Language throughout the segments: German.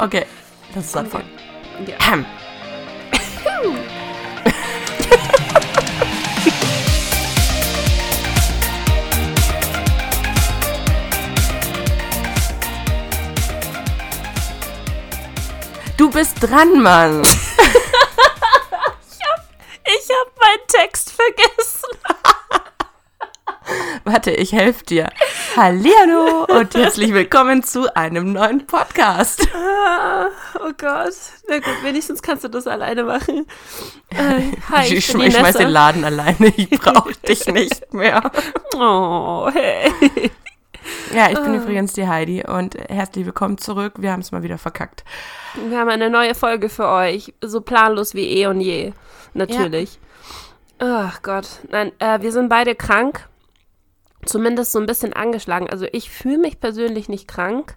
Okay, das ist anfangen. Ja. Ham. Du bist dran, Mann. Ich habe meinen Text vergessen. Warte, ich helfe dir. Hallihallo und herzlich willkommen zu einem neuen Podcast. Ah, oh Gott. Na gut, wenigstens kannst du das alleine machen. Äh, hi, ich ich, ich schmeiß den Laden alleine. Ich brauche dich nicht mehr. Oh, hey. Ja, ich bin Ah. übrigens die Heidi und herzlich willkommen zurück. Wir haben es mal wieder verkackt. Wir haben eine neue Folge für euch. So planlos wie eh und je. Natürlich. Ach Gott. Nein, äh, wir sind beide krank. Zumindest so ein bisschen angeschlagen. Also ich fühle mich persönlich nicht krank,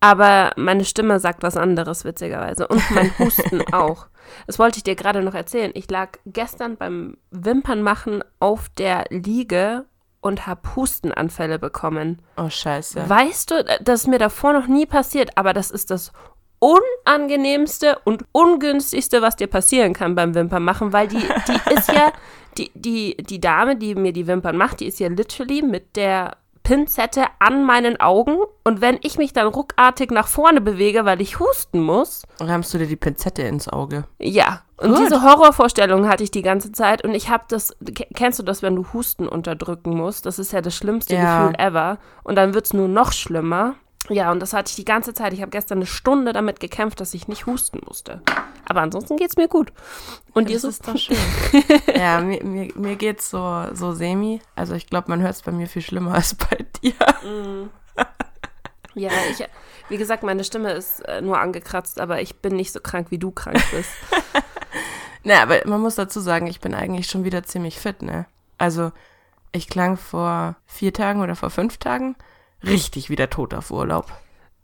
aber meine Stimme sagt was anderes, witzigerweise. Und mein Husten auch. Das wollte ich dir gerade noch erzählen. Ich lag gestern beim Wimpernmachen auf der Liege und habe Hustenanfälle bekommen. Oh, scheiße. Weißt du, das ist mir davor noch nie passiert, aber das ist das unangenehmste und ungünstigste, was dir passieren kann beim Wimpernmachen, weil die, die ist ja, die, die, die Dame, die mir die Wimpern macht, die ist ja literally mit der Pinzette an meinen Augen und wenn ich mich dann ruckartig nach vorne bewege, weil ich husten muss, Rammst du dir die Pinzette ins Auge? ja. Und Gut. diese Horrorvorstellung hatte ich die ganze Zeit und ich habe das, ke- kennst du das, wenn du Husten unterdrücken musst? Das ist ja das schlimmste Ja. Gefühl ever. Und dann wird es nur noch schlimmer. Ja, und das hatte ich die ganze Zeit. Ich habe gestern eine Stunde damit gekämpft, dass ich nicht husten musste. Aber ansonsten geht es mir gut. Und dir Das ist doch schön. ja, mir, mir, mir geht's so, so semi. Also ich glaube, man hört es bei mir viel schlimmer als bei dir. Ja, ich, wie gesagt, meine Stimme ist äh, nur angekratzt, aber ich bin nicht so krank, wie du krank bist. Na, aber man muss dazu sagen, ich bin eigentlich schon wieder ziemlich fit, ne? Also ich klang vor vier Tagen oder vor fünf Tagen richtig wieder tot auf Urlaub.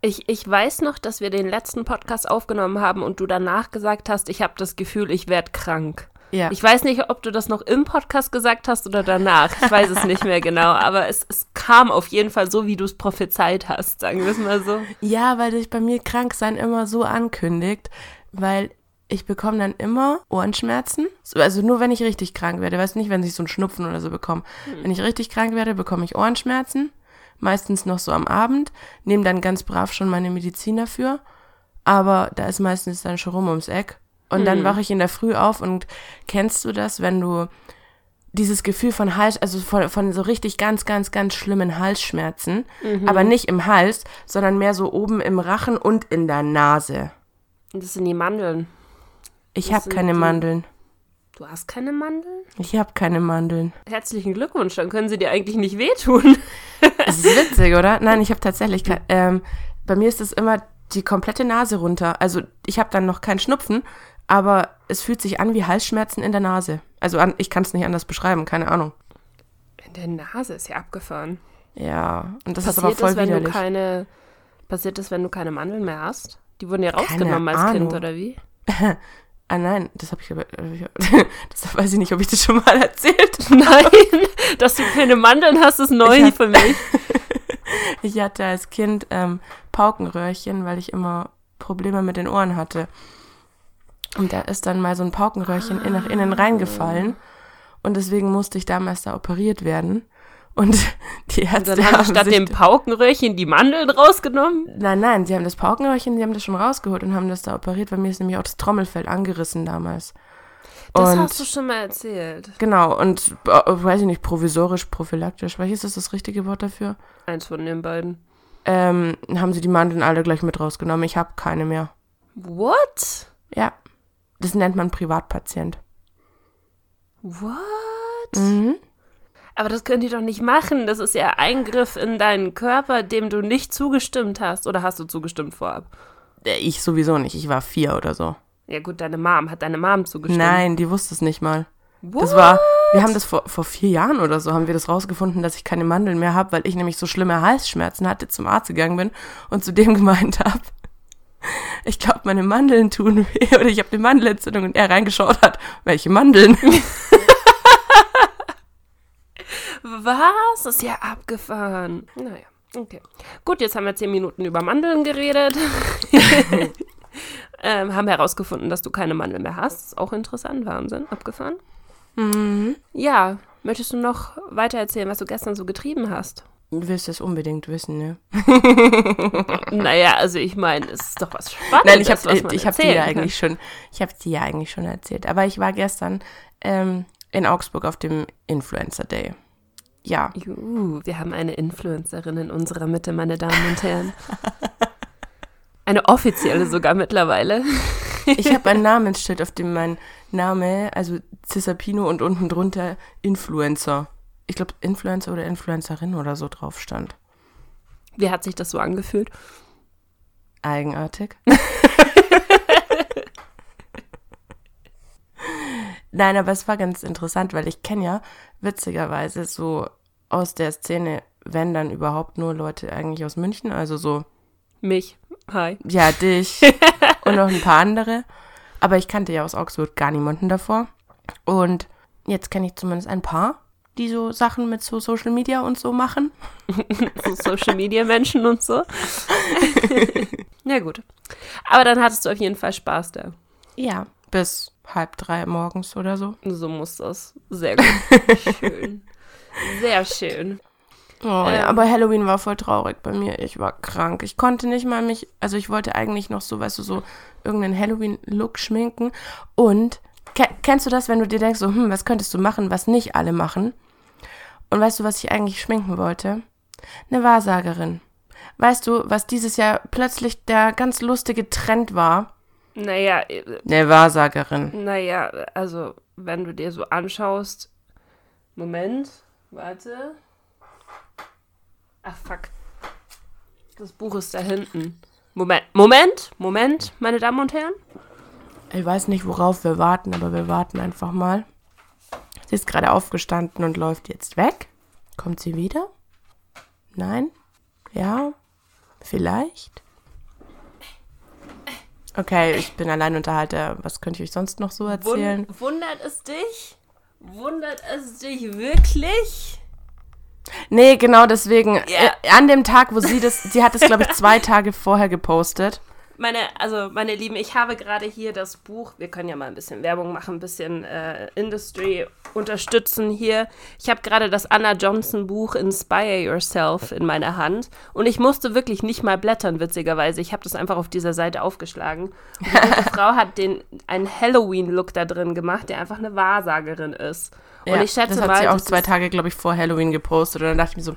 Ich, ich weiß noch, dass wir den letzten Podcast aufgenommen haben und du danach gesagt hast, ich habe das Gefühl, ich werde krank. Ja. Ich weiß nicht, ob du das noch im Podcast gesagt hast oder danach. Ich weiß es nicht mehr genau, aber es, es kam auf jeden Fall so, wie du es prophezeit hast, sagen wir es mal so. Ja, weil sich bei mir Kranksein immer so ankündigt, weil ich bekomme dann immer Ohrenschmerzen. So, Also nur wenn ich richtig krank werde, weißt du nicht, wenn ich so einen Schnupfen oder so bekomme. Wenn ich richtig krank werde, bekomme ich Ohrenschmerzen. Meistens noch so am Abend. Nehme dann ganz brav schon meine Medizin dafür. Aber da ist meistens dann schon rum ums Eck. Und dann wache ich in der Früh auf und kennst du das, wenn du dieses Gefühl von Hals, also von, von so richtig ganz, ganz, ganz schlimmen Halsschmerzen, aber nicht im Hals, sondern mehr so oben im Rachen und in der Nase. Und das sind die Mandeln. Ich habe keine die- Mandeln. Du hast keine Mandeln? Ich habe keine Mandeln. Herzlichen Glückwunsch, dann können sie dir eigentlich nicht wehtun. Es ist witzig, oder? Nein, ich habe tatsächlich ähm, bei mir ist es immer die komplette Nase runter. Also ich habe dann noch keinen Schnupfen, aber es fühlt sich an wie Halsschmerzen in der Nase. Also an, ich kann es nicht anders beschreiben, keine Ahnung. In der Nase ist ja abgefahren. Ja, und das ist aber Passiert voll das, wenn du widerlich. keine, passiert das, wenn du keine Mandeln mehr hast? Die wurden ja rausgenommen als Ahnung. Kind, oder wie? Ah nein, das habe ich aber, äh, das weiß ich nicht, ob ich das schon mal erzählt Nein, dass du keine Mandeln hast, ist neu hab- für mich. Ich hatte als Kind ähm, Paukenröhrchen, weil ich immer Probleme mit den Ohren hatte. Und da ist dann mal so ein Paukenröhrchen in, nach innen reingefallen. Und deswegen musste ich damals da operiert werden. Und die Und Ärzte dann haben statt dem Paukenröhrchen die Mandeln rausgenommen. Nein, nein, sie haben das Paukenröhrchen, sie haben das schon rausgeholt und haben das da operiert. Bei mir ist nämlich auch das Trommelfell angerissen damals. Das und hast du schon mal erzählt. genau, und äh, weiß ich nicht, provisorisch, prophylaktisch, welches ist das richtige Wort dafür? Eins von den beiden. Ähm, haben sie die Mandeln alle gleich mit rausgenommen. Ich habe keine mehr. What? Ja, das nennt man Privatpatient. What? Mhm. Aber das können die doch nicht machen. Das ist ja Eingriff in deinen Körper, dem du nicht zugestimmt hast. Oder hast du zugestimmt vorab? Äh, Ich sowieso nicht. Ich war vier oder so. Ja gut, deine Mom. Hat deine Mom zugestimmt? Nein, die wusste es nicht mal. What? Das war, wir haben das vor, vor vier Jahren oder so, haben wir das rausgefunden, dass ich keine Mandeln mehr habe, weil ich nämlich so schlimme Halsschmerzen hatte, zum Arzt gegangen bin und zu dem gemeint habe, ich glaube, meine Mandeln tun weh oder ich habe eine Mandelentzündung und er reingeschaut hat, welche Mandeln? Was? Das ist ja abgefahren. Naja, okay. Gut, jetzt haben wir zehn Minuten über Mandeln geredet. Ähm, haben herausgefunden, dass du keine Mandel mehr hast. Auch interessant, Wahnsinn, abgefahren. Mhm. Ja, möchtest du noch weiter erzählen, was du gestern so getrieben hast? Du willst es unbedingt wissen, ne? Naja, also ich meine, es ist doch was Spannendes. Nein, ich habe ich hab dir ja eigentlich schon, ich habe dir ja eigentlich schon erzählt. Aber ich war gestern ähm, in Augsburg auf dem Influencer Day. Ja, Juhu, wir haben eine Influencerin in unserer Mitte, meine Damen und Herren. Eine offizielle sogar mittlerweile. ich habe ein Namensschild, auf dem mein Name, also Cisapino und unten drunter Influencer. Ich glaube Influencer oder Influencerin oder so drauf stand. Wie hat sich das so angefühlt? Eigenartig. Nein, aber es war ganz interessant, weil ich kenne ja witzigerweise so aus der Szene, wenn dann überhaupt nur Leute eigentlich aus München, also so, Mich. Hi. ja, dich und noch ein paar andere. Aber ich kannte ja aus Augsburg gar niemanden davor. Und jetzt kenne ich zumindest ein paar, die so Sachen mit so Social Media und so machen. So Social Media Menschen und so. ja, gut. Aber dann hattest du auf jeden Fall Spaß da. Ja. Bis halb drei morgens oder so. So muss das. Sehr gut. Schön. Sehr schön. Oh, ja, Ähm. aber Halloween war voll traurig bei mir. Ich war krank. Ich konnte nicht mal mich, also ich wollte eigentlich noch so, weißt du, so irgendeinen Halloween-Look schminken. Und ke kennst du das, wenn du dir denkst, so, hm, was könntest du machen, was nicht alle machen? Und weißt du, was ich eigentlich schminken wollte? Eine Wahrsagerin. Weißt du, was dieses Jahr plötzlich der ganz lustige Trend war? Naja, äh, Eine Wahrsagerin. naja, also, wenn du dir so anschaust. Moment, warte. Ach, fuck. Das Buch ist da hinten. Moment, Moment, Moment, meine Damen und Herren. Ich weiß nicht, worauf wir warten, aber wir warten einfach mal. Sie ist gerade aufgestanden und läuft jetzt weg. Kommt sie wieder? Nein? Ja? Vielleicht? Okay, ich bin Alleinunterhalter. Was könnte ich euch sonst noch so erzählen? Wund wundert es dich? Wundert es dich wirklich? Nee, genau deswegen. Ja. Äh, an dem Tag, wo sie das, sie hat es, glaube ich, zwei Tage vorher gepostet. Meine, also meine Lieben, ich habe gerade hier das Buch, wir können ja mal ein bisschen Werbung machen, ein bisschen äh, Industry unterstützen hier. Ich habe gerade das Anna Johnson Buch Inspire Yourself in meiner Hand und ich musste wirklich nicht mal blättern, witzigerweise. Ich habe das einfach auf dieser Seite aufgeschlagen. Und die Frau hat den, einen Halloween-Look da drin gemacht, der einfach eine Wahrsagerin ist. Und Ja, ich schätze das hat mal, sie auch zwei Tage, glaube ich, vor Halloween gepostet. Und dann dachte ich mir so,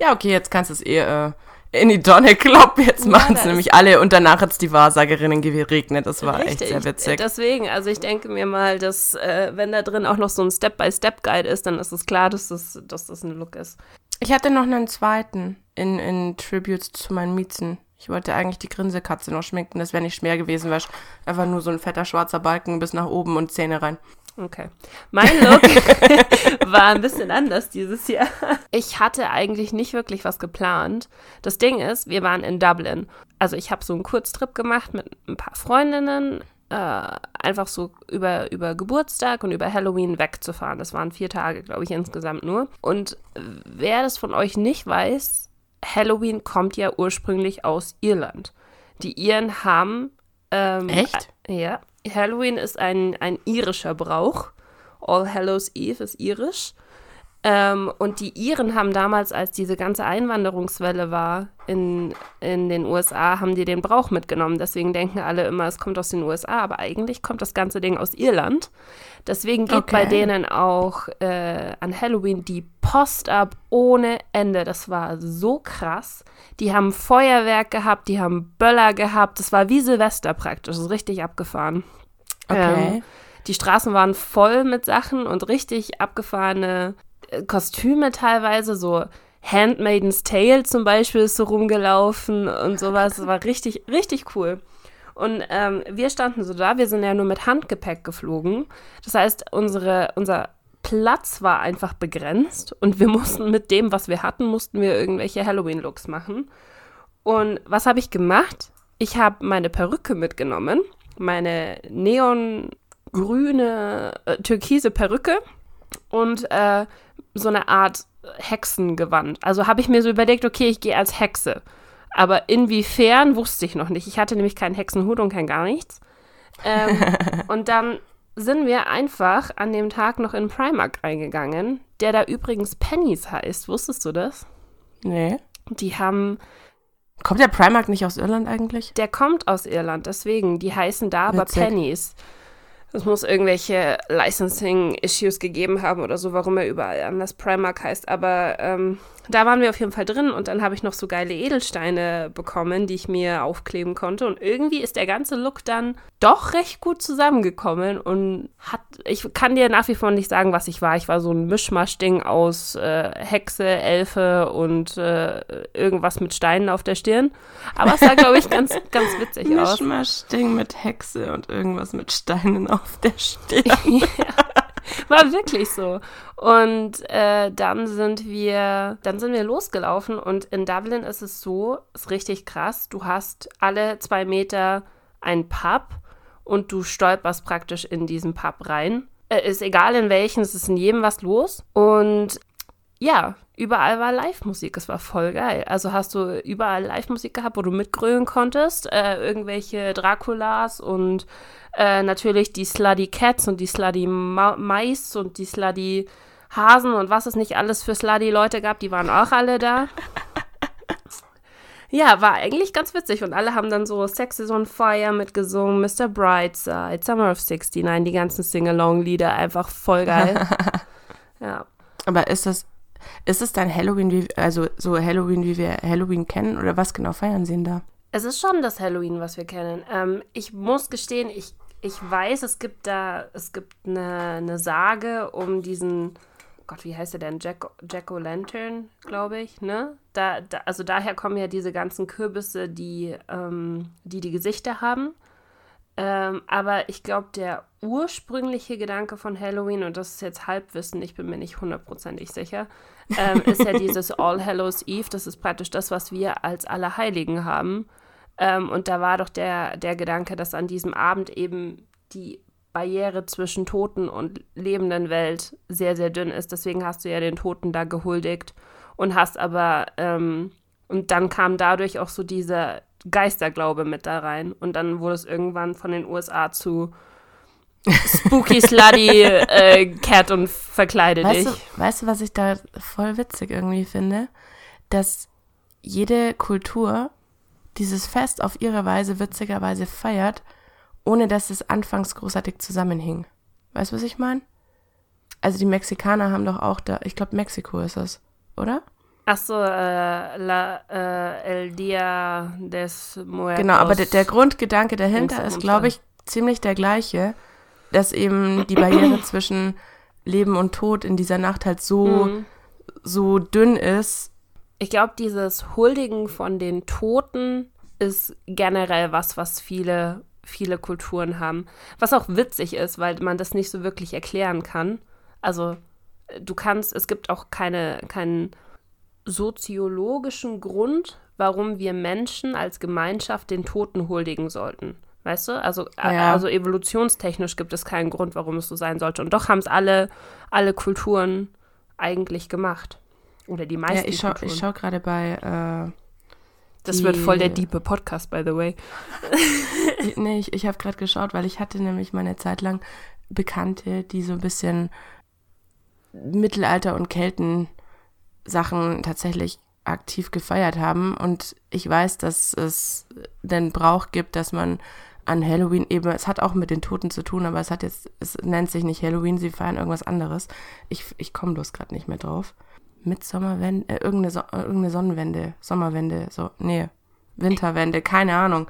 ja, okay, jetzt kannst du es eh äh, in die Tonne kloppen. Jetzt Ja, machen es nämlich alle. Und danach hat es die Wahrsagerinnen geregnet. Das war echt sehr witzig. Deswegen, also ich denke mir mal, dass äh, wenn da drin auch noch so ein Step-by-Step-Guide ist, dann ist es klar, dass das, dass das ein Look ist. Ich hatte noch einen zweiten in, in Tributes zu meinen Miezen. Ich wollte eigentlich die Grinsekatze noch schminken. Das wäre nicht schwer gewesen, weil einfach nur so ein fetter schwarzer Balken bis nach oben und Zähne rein. Okay. Mein Look war ein bisschen anders dieses Jahr. Ich hatte eigentlich nicht wirklich was geplant. Das Ding ist, wir waren in Dublin. Also ich habe so einen Kurztrip gemacht mit ein paar Freundinnen, äh, einfach so über, über Geburtstag und über Halloween wegzufahren. Das waren vier Tage, glaube ich, insgesamt nur. Und wer das von euch nicht weiß, Halloween kommt ja ursprünglich aus Irland. Die Iren haben ähm, Echt? ja, Halloween ist ein, ein irischer Brauch. All Hallows Eve ist irisch. Ähm, und die Iren haben damals, als diese ganze Einwanderungswelle war in, in den USA, haben die den Brauch mitgenommen. Deswegen denken alle immer, es kommt aus den USA, aber eigentlich kommt das ganze Ding aus Irland. Deswegen geht Okay. bei denen auch äh, an Halloween die Post ab ohne Ende. Das war so krass. Die haben Feuerwerk gehabt, die haben Böller gehabt. Das war wie Silvester praktisch. Das ist richtig abgefahren. Okay. Ähm, die Straßen waren voll mit Sachen und richtig abgefahrene Kostüme teilweise, so Handmaiden's Tale zum Beispiel ist so rumgelaufen und sowas. Das war richtig, richtig cool. Und ähm, wir standen so da, wir sind ja nur mit Handgepäck geflogen. Das heißt, unsere, unser Platz war einfach begrenzt und wir mussten mit dem, was wir hatten, mussten wir irgendwelche Halloween-Looks machen. Und was habe ich gemacht? Ich habe meine Perücke mitgenommen, meine neongrüne, äh, türkise Perücke und äh, so eine Art Hexengewand. Also habe ich mir so überlegt, okay, ich gehe als Hexe. Aber inwiefern wusste ich noch nicht. Ich hatte nämlich keinen Hexenhut und kein gar nichts. Ähm, und dann sind wir einfach an dem Tag noch in Primark reingegangen, der da übrigens Pennies heißt. Wusstest du das? Nee. Die haben. Kommt der Primark nicht aus Irland eigentlich? Der kommt aus Irland, deswegen. Die heißen da aber Witzig. Pennies. Es muss irgendwelche Licensing-Issues gegeben haben oder so, warum er überall anders Primark heißt. Aber ähm, da waren wir auf jeden Fall drin und dann habe ich noch so geile Edelsteine bekommen, die ich mir aufkleben konnte. Und irgendwie ist der ganze Look dann doch recht gut zusammengekommen und hat, ich kann dir nach wie vor nicht sagen, was ich war. Ich war so ein Mischmasch-Ding aus äh, Hexe, Elfe und äh, irgendwas mit Steinen auf der Stirn. Aber es sah, glaube ich, ganz, ganz witzig aus. Mischmasch-Ding mit Hexe und irgendwas mit Steinen auf der Stirn. ja, war wirklich so. Und äh, dann sind wir, dann sind wir losgelaufen und in Dublin ist es so, ist richtig krass. Du hast alle zwei Meter ein Pub und du stolperst praktisch in diesen Pub rein. Äh, ist egal in welchen, es ist in jedem was los. Und ja, überall war Live-Musik. Es war voll geil. Also hast du überall Live-Musik gehabt, wo du mitgrölen konntest. Äh, irgendwelche Draculas und äh, natürlich die Slutty Cats und die Slutty Ma Mais und die Slutty Hasen und was es nicht alles für Slutty Leute gab, die waren auch alle da. Ja, war eigentlich ganz witzig und alle haben dann so Sex is on Fire mitgesungen, Mr. Brightside, Summer of 69, die ganzen Sing-Along-Lieder, einfach voll geil. ja. Aber ist das, ist es dann Halloween, wie, also so Halloween, wie wir Halloween kennen? Oder was genau feiern sie denn da? Es ist schon das Halloween, was wir kennen. Ähm, ich muss gestehen, ich, ich weiß, es gibt da, es gibt eine, eine Sage um diesen, Gott, wie heißt der denn? Jack, Jack O'Lantern, glaube ich, ne? Da, da, also daher kommen ja diese ganzen Kürbisse, die ähm, die, die Gesichter haben. Ähm, aber ich glaube, der ursprüngliche Gedanke von Halloween, und das ist jetzt Halbwissen, ich bin mir nicht hundertprozentig sicher, ähm, ist ja dieses All Hallows Eve. Das ist praktisch das, was wir als Allerheiligen haben. Ähm, und da war doch der, der Gedanke, dass an diesem Abend eben die Barriere zwischen Toten und lebenden Welt sehr, sehr dünn ist. Deswegen hast du ja den Toten da gehuldigt und hast aber, ähm, und dann kam dadurch auch so dieser Geisterglaube mit da rein. Und dann wurde es irgendwann von den USA zu Spooky Slutty äh, Cat und verkleide Weißt dich. du, weißt du, was ich da voll witzig irgendwie finde? Dass jede Kultur dieses Fest auf ihre Weise witzigerweise feiert, ohne dass es anfangs großartig zusammenhing. Weißt du, was ich meine? Also die Mexikaner haben doch auch da, ich glaube Mexiko ist es, oder? Ach so, äh, la, äh, El Dia des Muertos. Genau, aber der, der Grundgedanke dahinter ist, glaube ich, ziemlich der gleiche, dass eben die Barriere zwischen Leben und Tod in dieser Nacht halt so, Mhm. so dünn ist. Ich glaube, dieses Huldigen von den Toten ist generell was, was viele, viele Kulturen haben. Was auch witzig ist, weil man das nicht so wirklich erklären kann. Also, du kannst, es gibt auch keine, keinen soziologischen Grund, warum wir Menschen als Gemeinschaft den Toten huldigen sollten. Weißt du? Also, Ja. also evolutionstechnisch gibt es keinen Grund, warum es so sein sollte. Und doch haben es alle, alle Kulturen eigentlich gemacht. Oder die meisten Ja, ich schaue schau gerade bei, Das wird voll der Die- diepe Podcast, by the way. äh, nee, ich, ich habe gerade geschaut, weil ich hatte nämlich meine Zeit lang Bekannte, die so ein bisschen Mittelalter- und Kelten-Sachen tatsächlich aktiv gefeiert haben. Und ich weiß, dass es den Brauch gibt, dass man an Halloween eben, es hat auch mit den Toten zu tun, aber es hat jetzt, es nennt sich nicht Halloween, sie feiern irgendwas anderes. Ich, ich komme bloß gerade nicht mehr drauf. Mitsommerwende, äh, irgendeine, so äh, irgendeine Sonnenwende, Sommerwende, so, nee, Winterwende, keine Ahnung.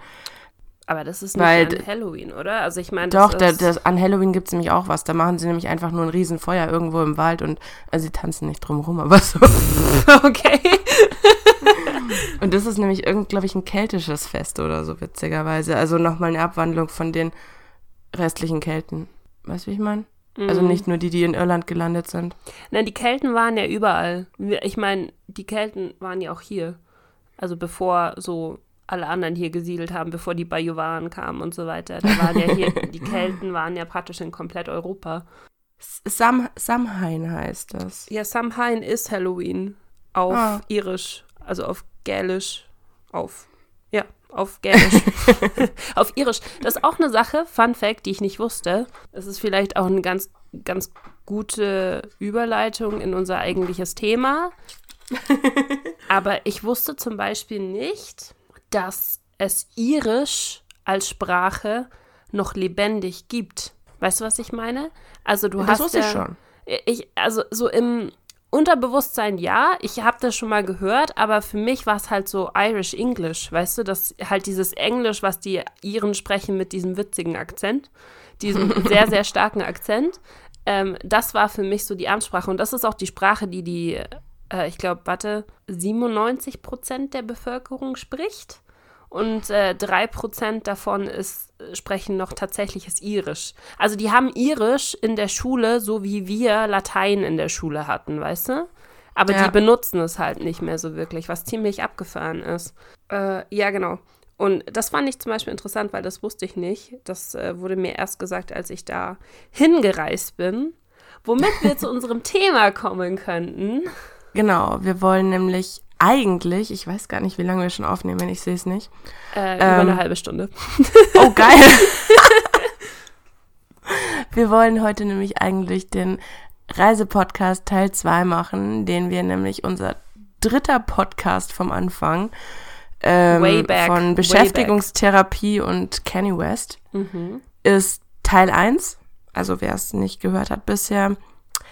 Aber das ist Weil nicht d- an Halloween, oder? Also ich meine, Doch, das das, an Halloween gibt es nämlich auch was. Da machen sie nämlich einfach nur ein Riesenfeuer irgendwo im Wald und also sie tanzen nicht drum rum, aber so. okay. Und das ist nämlich irgend, glaube ich, ein keltisches Fest oder so, witzigerweise. Also nochmal eine Abwandlung von den restlichen Kelten. Weißt du, wie ich meine? Also Mhm. nicht nur die, die in Irland gelandet sind. Nein, die Kelten waren ja überall. Ich meine, die Kelten waren ja auch hier. Also bevor so alle anderen hier gesiedelt haben, bevor die Bajuwaren kamen und so weiter. Da waren ja hier, die Kelten waren ja praktisch in komplett Europa. Sam, Samhain heißt das. Ja, Samhain ist Halloween auf Ah. Irisch, also auf Gälisch, auf, ja, auf Gälisch. auf Irisch. Das ist auch eine Sache, Fun Fact, die ich nicht wusste. Das ist vielleicht auch eine ganz, ganz gute Überleitung in unser eigentliches Thema. Aber ich wusste zum Beispiel nicht, dass es Irisch als Sprache noch lebendig gibt. Weißt du, was ich meine? Also du Das hast wusste ja, ich schon. ich, also so im Unterbewusstsein ja, ich habe das schon mal gehört, aber für mich war es halt so Irish English, weißt du, das halt dieses Englisch, was die Iren sprechen mit diesem witzigen Akzent, diesem sehr, sehr starken Akzent. Ähm, das war für mich so die Amtssprache und das ist auch die Sprache, die die, äh, ich glaube, warte, 97 Prozent der Bevölkerung spricht und äh, 3% davon ist, sprechen noch tatsächliches Irisch. Also die haben Irisch in der Schule, so wie wir Latein in der Schule hatten, weißt du? Aber Ja. die benutzen es halt nicht mehr so wirklich, was ziemlich abgefahren ist. Äh, ja, genau. Und das fand ich zum Beispiel interessant, weil das wusste ich nicht. Das äh, wurde mir erst gesagt, als ich da hingereist bin. Womit wir zu unserem Thema kommen könnten. Genau, wir wollen nämlich eigentlich, ich weiß gar nicht, wie lange wir schon aufnehmen, ich sehe es nicht. Äh, über Ähm. eine halbe Stunde. Oh, geil. wir wollen heute nämlich eigentlich den Reisepodcast Teil 2 machen, den wir nämlich unser dritter Podcast vom Anfang ähm, back, von. Beschäftigungstherapie und Kanye West Mhm. ist Teil 1. Also wer es nicht gehört hat bisher.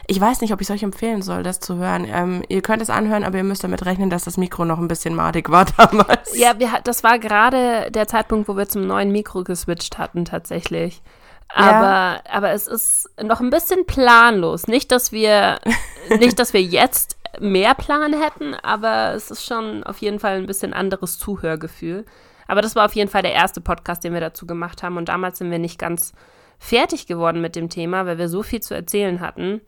Ich weiß nicht, ob ich es euch empfehlen soll, das zu hören. Ähm, ihr könnt es anhören, aber ihr müsst damit rechnen, dass das Mikro noch ein bisschen madig war damals. Ja, wir, das war gerade der Zeitpunkt, wo wir zum neuen Mikro geswitcht hatten, tatsächlich. Aber, aber es ist noch ein bisschen planlos. Nicht, dass wir, nicht, dass wir jetzt mehr Plan hätten, aber es ist schon auf jeden Fall ein bisschen anderes Zuhörgefühl. Aber das war auf jeden Fall der erste Podcast, den wir dazu gemacht haben. Und damals sind wir nicht ganz fertig geworden mit dem Thema, weil wir so viel zu erzählen hatten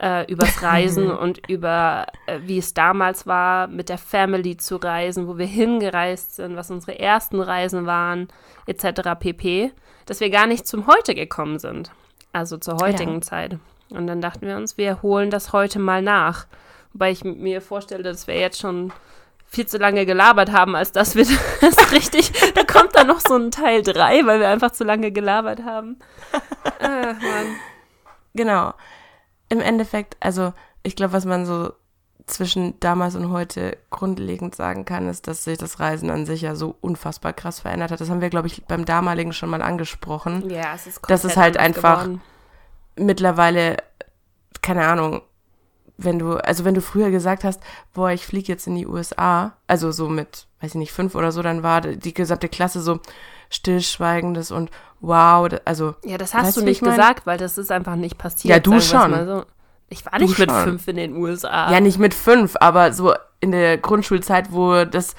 äh, übers Reisen und über, äh, wie es damals war, mit der Family zu reisen, wo wir hingereist sind, was unsere ersten Reisen waren, etc. pp., dass wir gar nicht zum Heute gekommen sind. Also zur heutigen Ja. Zeit. Und dann dachten wir uns, wir holen das heute mal nach. Wobei ich mir vorstelle, dass wir jetzt schon viel zu lange gelabert haben, als dass wir das richtig. Da kommt dann noch so ein Teil 3, weil wir einfach zu lange gelabert haben. Ah, Mann. Genau. Im Endeffekt, also ich glaube, was man so zwischen damals und heute grundlegend sagen kann, ist, dass sich das Reisen an sich ja so unfassbar krass verändert hat. Das haben wir, glaube ich, beim damaligen schon mal angesprochen. Ja, es ist Das ist komplett halt einfach- geworden. Mittlerweile, keine Ahnung, wenn du, also wenn du früher gesagt hast, boah, ich fliege jetzt in die USA, also so mit, weiß ich nicht, fünf oder so, dann war die gesamte Klasse so stillschweigendes und wow, also Ja, das hast du nicht ich gesagt, weil das ist einfach nicht passiert. Ja, du schon. so. Ich war nicht Du mit schon. fünf in den USA. Ja, nicht mit fünf, aber so in der Grundschulzeit, wo das,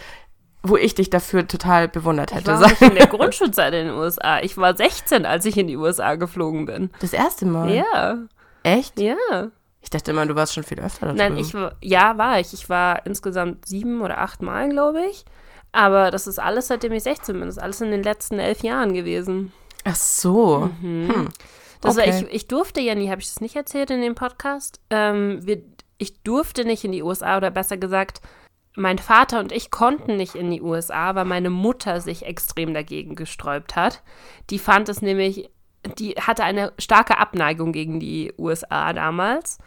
wo ich dich dafür total bewundert ich hätte. war sag- nicht in der Grundschulzeit in den USA. Ich war 16, als ich in die USA geflogen bin. Das erste Mal. Ja, Echt? ja. Ich dachte immer, du warst schon viel öfter da Nein, drüben. ich war, ja, war ich. Ich war insgesamt sieben oder acht Mal, glaube ich. Aber das ist alles, seitdem ich 16 bin. Das ist alles in den letzten elf Jahren gewesen. Ach so. Hm. Das war, Okay. ich, ich durfte ja nie, habe ich das nicht erzählt in dem Podcast? Ähm, wir, ich durfte nicht in die USA oder besser gesagt, mein Vater und ich konnten nicht in die USA, weil meine Mutter sich extrem dagegen gesträubt hat. Die fand es nämlich, die hatte eine starke Abneigung gegen die USA damals.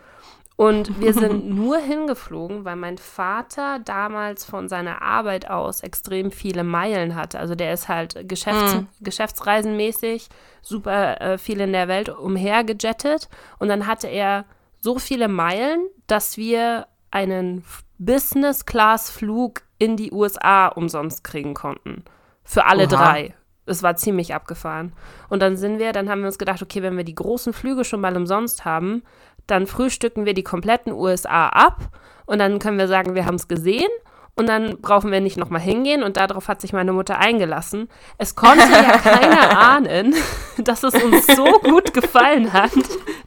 Und wir sind nur hingeflogen, weil mein Vater damals von seiner Arbeit aus extrem viele Meilen hatte. Also der ist halt Geschäfts geschäftsreisenmäßig super äh, viel in der Welt umhergejettet. Und dann hatte er so viele Meilen, dass wir einen Business-Class-Flug in die USA umsonst kriegen konnten. Für alle Oha. drei. Es war ziemlich abgefahren. Und dann sind wir, dann haben wir uns gedacht, okay, wenn wir die großen Flüge schon mal umsonst haben, dann frühstücken wir die kompletten USA ab und dann können wir sagen, wir haben es gesehen und dann brauchen wir nicht nochmal hingehen und darauf hat sich meine Mutter eingelassen. Es konnte ja keiner ahnen, dass es uns so gut gefallen hat,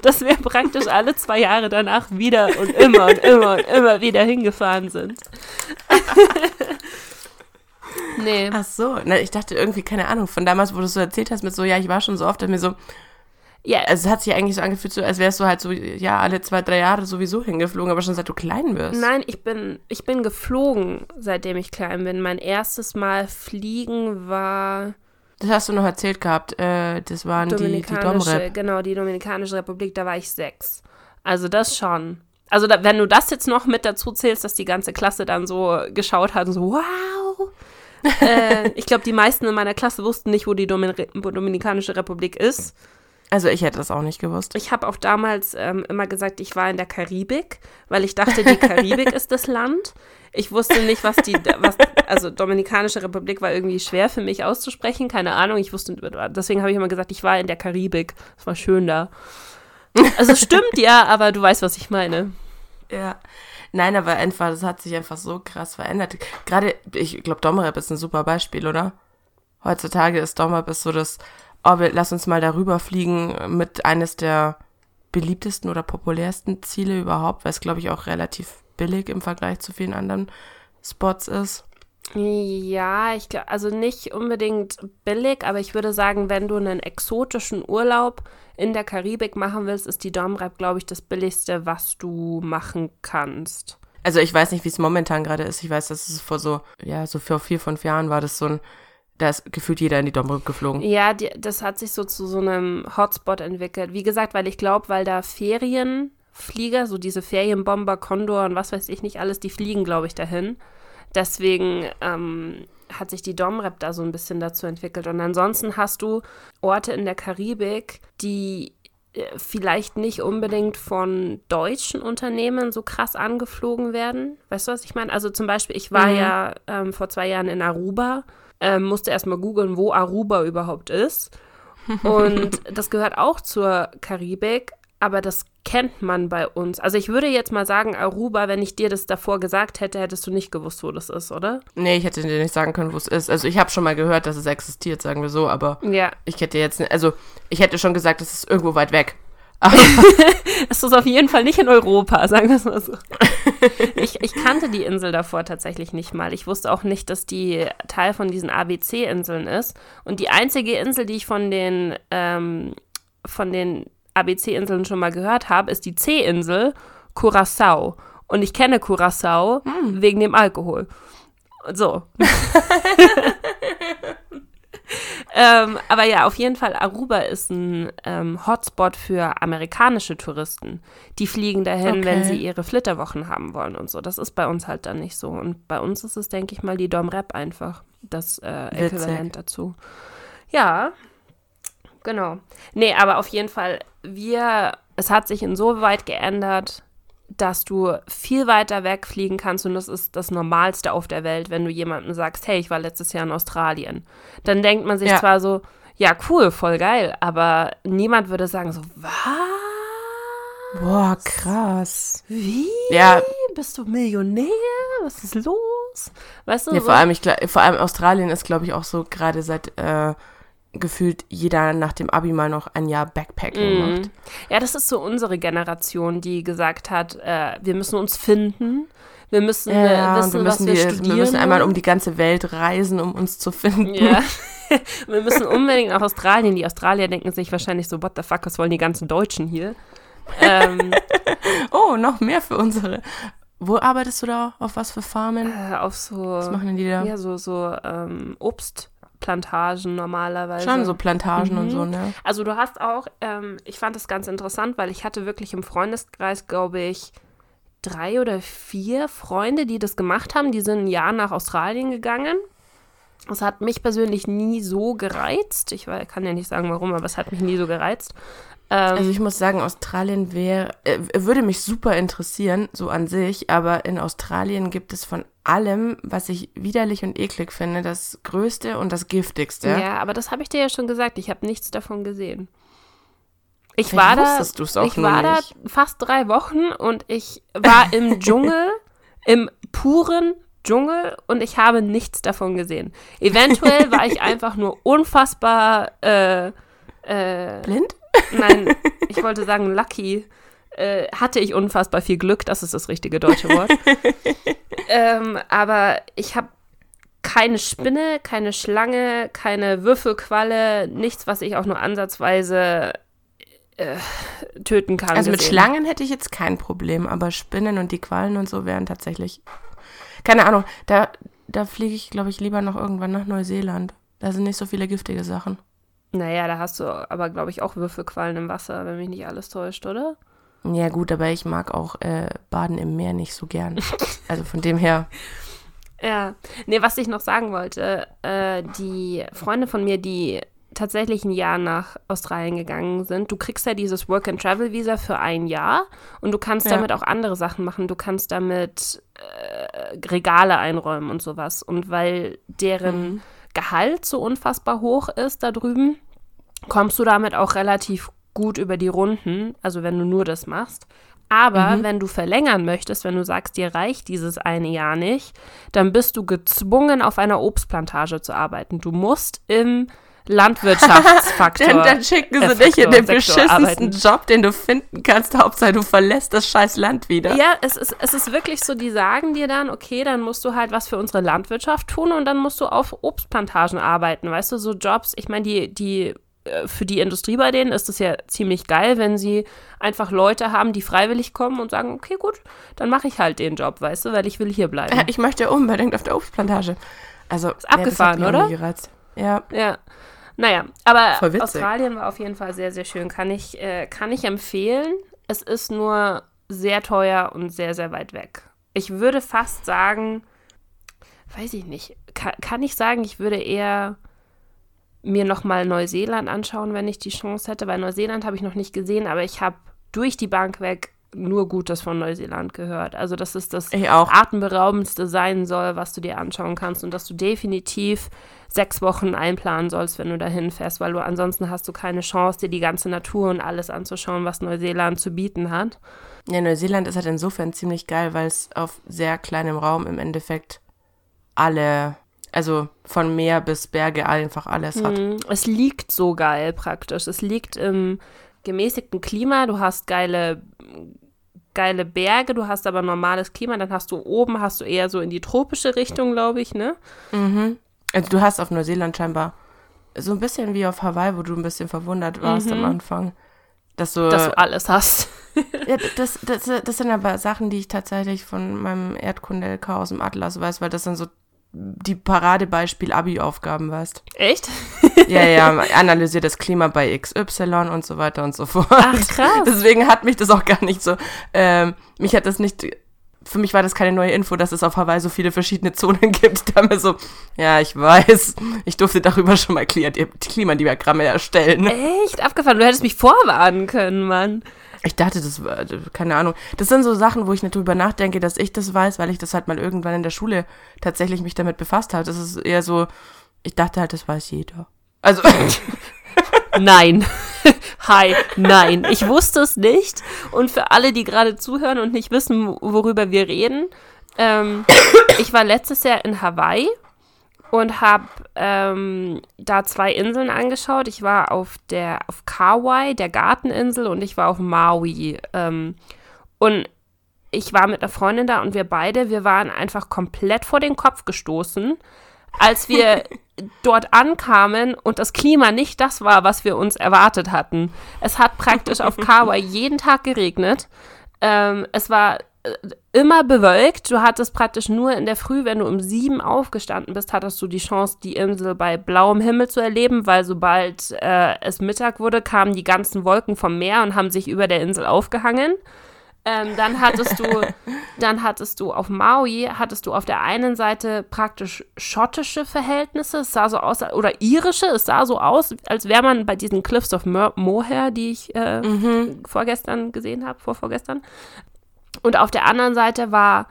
dass wir praktisch alle zwei Jahre danach wieder und immer und immer und immer wieder hingefahren sind. nee. Ach so. Na, ich dachte irgendwie, keine Ahnung, von damals, wo du es so erzählt hast, mit so, ja, ich war schon so oft, dass mir so, Ja, Also es hat sich eigentlich so angefühlt, so, als wärst du halt so, ja, alle zwei, drei Jahre sowieso hingeflogen, aber schon seit du klein wirst. Nein, ich bin, ich bin geflogen, seitdem ich klein bin. Mein erstes Mal fliegen war Das hast du noch erzählt gehabt. Äh, das waren die, die Dominikanische, Domrep. genau, die Dominikanische Republik, da war ich sechs. Also das schon. Also da, wenn du das jetzt noch mit dazu zählst, dass die ganze Klasse dann so geschaut hat und so, wow. äh, ich glaube, die meisten in meiner Klasse wussten nicht, wo die Domin Dominikanische Republik ist. Also ich hätte das auch nicht gewusst. Ich habe auch damals ähm, immer gesagt, ich war in der Karibik, weil ich dachte, die Karibik ist das Land. Ich wusste nicht, was die, was, also Dominikanische Republik war irgendwie schwer für mich auszusprechen, keine Ahnung. Ich wusste, deswegen habe ich immer gesagt, ich war in der Karibik. Es war schön da. Also es stimmt ja, aber du weißt, was ich meine. Ja. Nein, aber einfach, das hat sich einfach so krass verändert. Gerade, ich glaube, Domrep ist ein super Beispiel, oder? Heutzutage ist Domrep ist so das, oh, wir, lass uns mal darüber fliegen mit eines der beliebtesten oder populärsten Ziele überhaupt, weil es, glaube ich, auch relativ billig im Vergleich zu vielen anderen Spots ist. Ja, ich glaube, also nicht unbedingt billig, aber ich würde sagen, wenn du einen exotischen Urlaub in der Karibik machen willst, ist die Domrep, glaube ich, das billigste, was du machen kannst. Also ich weiß nicht, wie es momentan gerade ist. Ich weiß, dass es vor so, ja, so vor vier, fünf Jahren war das so ein, da ist gefühlt jeder in die Domrep geflogen. Ja, die, das hat sich so zu so einem Hotspot entwickelt. Wie gesagt, weil ich glaube, weil da Ferienflieger, so diese Ferienbomber, Condor und was weiß ich nicht alles, die fliegen, glaube ich, dahin. Deswegen ähm, hat sich die Domrep da so ein bisschen dazu entwickelt. Und ansonsten hast du Orte in der Karibik, die äh, vielleicht nicht unbedingt von deutschen Unternehmen so krass angeflogen werden. Weißt du, was ich meine? Also zum Beispiel, ich war Mhm. ja ähm, vor zwei Jahren in Aruba, ähm, musste erstmal googeln, wo Aruba überhaupt ist. Und das gehört auch zur Karibik, aber das kennt man bei uns. Also ich würde jetzt mal sagen, Aruba, wenn ich dir das davor gesagt hätte, hättest du nicht gewusst, wo das ist, oder? Nee, ich hätte dir nicht sagen können, wo es ist. Also ich habe schon mal gehört, dass es existiert, sagen wir so, aber Ja, ich hätte jetzt, also ich hätte schon gesagt, es ist irgendwo weit weg. es ist auf jeden Fall nicht in Europa, sagen wir es mal so. Ich, ich kannte die Insel davor tatsächlich nicht mal. Ich wusste auch nicht, dass die Teil von diesen ABC-Inseln ist. Und die einzige Insel, die ich von den, ähm, von den ABC-Inseln schon mal gehört habe, ist die C-Insel Curacao. Und ich kenne Curacao wegen dem Alkohol. So. ähm, aber ja, auf jeden Fall, Aruba ist ein ähm, Hotspot für amerikanische Touristen. Die fliegen dahin, wenn Okay. sie ihre Flitterwochen haben wollen und so. Das ist bei uns halt dann nicht so. Und bei uns ist es, denke ich mal, die Dom Rep einfach das äh. Äquivalent dazu. Ja, genau. Nee, aber auf jeden Fall, wir, es hat sich insoweit geändert, dass du viel weiter wegfliegen kannst und das ist das Normalste auf der Welt, wenn du jemandem sagst, hey, ich war letztes Jahr in Australien. Dann denkt man sich Ja. zwar so, ja, cool, voll geil, aber niemand würde sagen so, was? Boah, krass. Wie? Ja, Bist du Millionär? Was ist los? Weißt du, ja so, vor allem, ich, vor allem Australien ist, glaube ich, auch so gerade seit äh, gefühlt jeder nach dem Abi mal noch ein Jahr Backpacking Mhm. macht. Ja, das ist so unsere Generation, die gesagt hat, äh, wir müssen uns finden, wir müssen äh, Ja, wissen, wir müssen, was wir die, studieren. wir müssen einmal um die ganze Welt reisen, um uns zu finden. Ja. wir müssen unbedingt nach Australien. Die Australier denken sich wahrscheinlich so, what the fuck, was wollen die ganzen Deutschen hier? ähm, Oh, noch mehr für unsere. Wo arbeitest du da? Auf was für Farmen? äh, auf so, Was machen die da? ja, so, so ähm, Obstplantagen normalerweise. Schon so Plantagen und Mhm. so, ne? Also du hast auch, ähm, ich fand das ganz interessant, weil ich hatte wirklich im Freundeskreis, glaube ich, drei oder vier Freunde, die das gemacht haben. Die sind ein Jahr nach Australien gegangen. Das hat mich persönlich nie so gereizt. Ich kann ja nicht sagen, warum, aber es hat mich nie so gereizt. Ähm, Also ich muss sagen, Australien wäre, äh, würde mich super interessieren, so an sich, aber in Australien gibt es von allem, was ich widerlich und eklig finde, das Größte und das Giftigste. ja. aber das habe ich dir ja schon gesagt. Ich habe nichts davon gesehen. Ich Vielleicht war da, ich war nicht. da fast drei Wochen und ich war im Dschungel, im puren Dschungel und ich habe nichts davon gesehen. Eventuell war ich einfach nur unfassbar, äh, äh, Blind? Nein, ich wollte sagen lucky. Äh, hatte ich unfassbar viel Glück, das ist das richtige deutsche Wort. ähm, aber ich habe keine Spinne, keine Schlange, keine Würfelqualle, nichts, was ich auch nur ansatzweise äh, töten kann. Also mit gesehen. Schlangen hätte ich jetzt kein Problem, aber Spinnen und die Quallen und so wären tatsächlich. Keine Ahnung, da, da fliege ich, glaube ich, lieber noch irgendwann nach Neuseeland. Da sind nicht so viele giftige Sachen. Naja, da hast du aber, glaube ich, auch Würfelquallen im Wasser, wenn mich nicht alles täuscht, oder? Ja, gut, aber ich mag auch äh, Baden im Meer nicht so gern. Also von dem her. Ja. Nee, was ich noch sagen wollte, äh, die Freunde von mir, die tatsächlich ein Jahr nach Australien gegangen sind, du kriegst ja dieses Work-and-Travel-Visa für ein Jahr und du kannst Ja. damit auch andere Sachen machen. Du kannst damit äh, Regale einräumen und sowas. Und weil deren Gehalt so unfassbar hoch ist da drüben, kommst du damit auch relativ gut über die Runden, also wenn du nur das machst. Aber wenn du verlängern möchtest, wenn du sagst, dir reicht dieses eine Jahr nicht, dann bist du gezwungen, auf einer Obstplantage zu arbeiten. Du musst im Landwirtschaftsfaktor. Dann, dann schicken sie dich in den Sektor beschissensten arbeiten. Job, den du finden kannst. Hauptsache, du verlässt das scheiß Land wieder. Ja, es ist, es ist wirklich so, die sagen dir dann, okay, dann musst du halt was für unsere Landwirtschaft tun und dann musst du auf Obstplantagen arbeiten. Weißt du, so Jobs, ich meine, die, die, äh, für die Industrie bei denen ist es ja ziemlich geil, wenn sie einfach Leute haben, die freiwillig kommen und sagen, okay, gut, dann mache ich halt den Job, weißt du, weil ich will hier bleiben. Äh, Ich möchte unbedingt auf der Obstplantage. Also, ist abgefahren, oder? Ja. Ja. Naja, aber. Australien war auf jeden Fall sehr, sehr schön. Kann ich, äh, kann ich empfehlen. Es ist nur sehr teuer und sehr, sehr weit weg. Ich würde fast sagen, weiß ich nicht, kann, kann ich sagen, ich würde eher mir nochmal Neuseeland anschauen, wenn ich die Chance hätte, weil Neuseeland habe ich noch nicht gesehen, aber ich habe durch die Bank weg nur Gutes von Neuseeland gehört. Also, dass es das atemberaubendste sein soll, was du dir anschauen kannst und dass du definitiv sechs Wochen einplanen sollst, wenn du dahin fährst, weil du ansonsten hast du keine Chance, dir die ganze Natur und alles anzuschauen, was Neuseeland zu bieten hat. Ja, Neuseeland ist halt insofern ziemlich geil, weil es auf sehr kleinem Raum im Endeffekt alle, also von Meer bis Berge einfach alles hat. Mhm. Es liegt so geil praktisch. Es liegt im gemäßigten Klima. Du hast geile, geile Berge, du hast aber normales Klima. Dann hast du oben, hast du eher so in die tropische Richtung, glaube ich, ne? Also du hast auf Neuseeland scheinbar so ein bisschen wie auf Hawaii, wo du ein bisschen verwundert warst am Anfang. Dass du, Dass du alles hast. ja, das, das, das sind aber Sachen, die ich tatsächlich von meinem Erdkunde-LK aus dem Atlas weiß, weil das sind so die Paradebeispiel-Abi-Aufgaben, weißt. Echt? Ja, ja, analysiert das Klima bei XY und so weiter und so fort. Ach, krass. Deswegen hat mich das auch gar nicht so, ähm, mich hat das nicht, für mich war das keine neue Info, dass es auf Hawaii so viele verschiedene Zonen gibt. Da mir so, ja, ich weiß, ich durfte darüber schon mal Kli- Klimadiagramme erstellen. Echt? Abgefahren. Du hättest mich vorwarnen können, Mann. Ich dachte, das war, keine Ahnung. Das sind so Sachen, wo ich nicht drüber nachdenke, dass ich das weiß, weil ich das halt mal irgendwann in der Schule tatsächlich mich damit befasst habe. Das ist eher so, ich dachte halt, das weiß jeder. Also, Nein. Hi, nein. Ich wusste es nicht. Und für alle, die gerade zuhören und nicht wissen, worüber wir reden, ähm, ich war letztes Jahr in Hawaii und habe ähm, da zwei Inseln angeschaut. Ich war auf der auf Kauai, der Garteninsel, und ich war auf Maui. Ähm, und ich war mit einer Freundin da und wir beide, wir waren einfach komplett vor den Kopf gestoßen, als wir dort ankamen und das Klima nicht das war, was wir uns erwartet hatten. Es hat praktisch auf Kauai jeden Tag geregnet. Ähm, es war äh, immer bewölkt. Du hattest praktisch nur in der Früh, wenn du um sieben aufgestanden bist, hattest du die Chance, die Insel bei blauem Himmel zu erleben, weil sobald äh, es Mittag wurde, kamen die ganzen Wolken vom Meer und haben sich über der Insel aufgehangen. Ähm, dann hattest du, dann hattest du auf Maui, hattest du auf der einen Seite praktisch schottische Verhältnisse, es sah so aus, oder irische, es sah so aus, als wäre man bei diesen Cliffs of Mo Moher, die ich äh, vorgestern gesehen habe, vorvorgestern. Und auf der anderen Seite war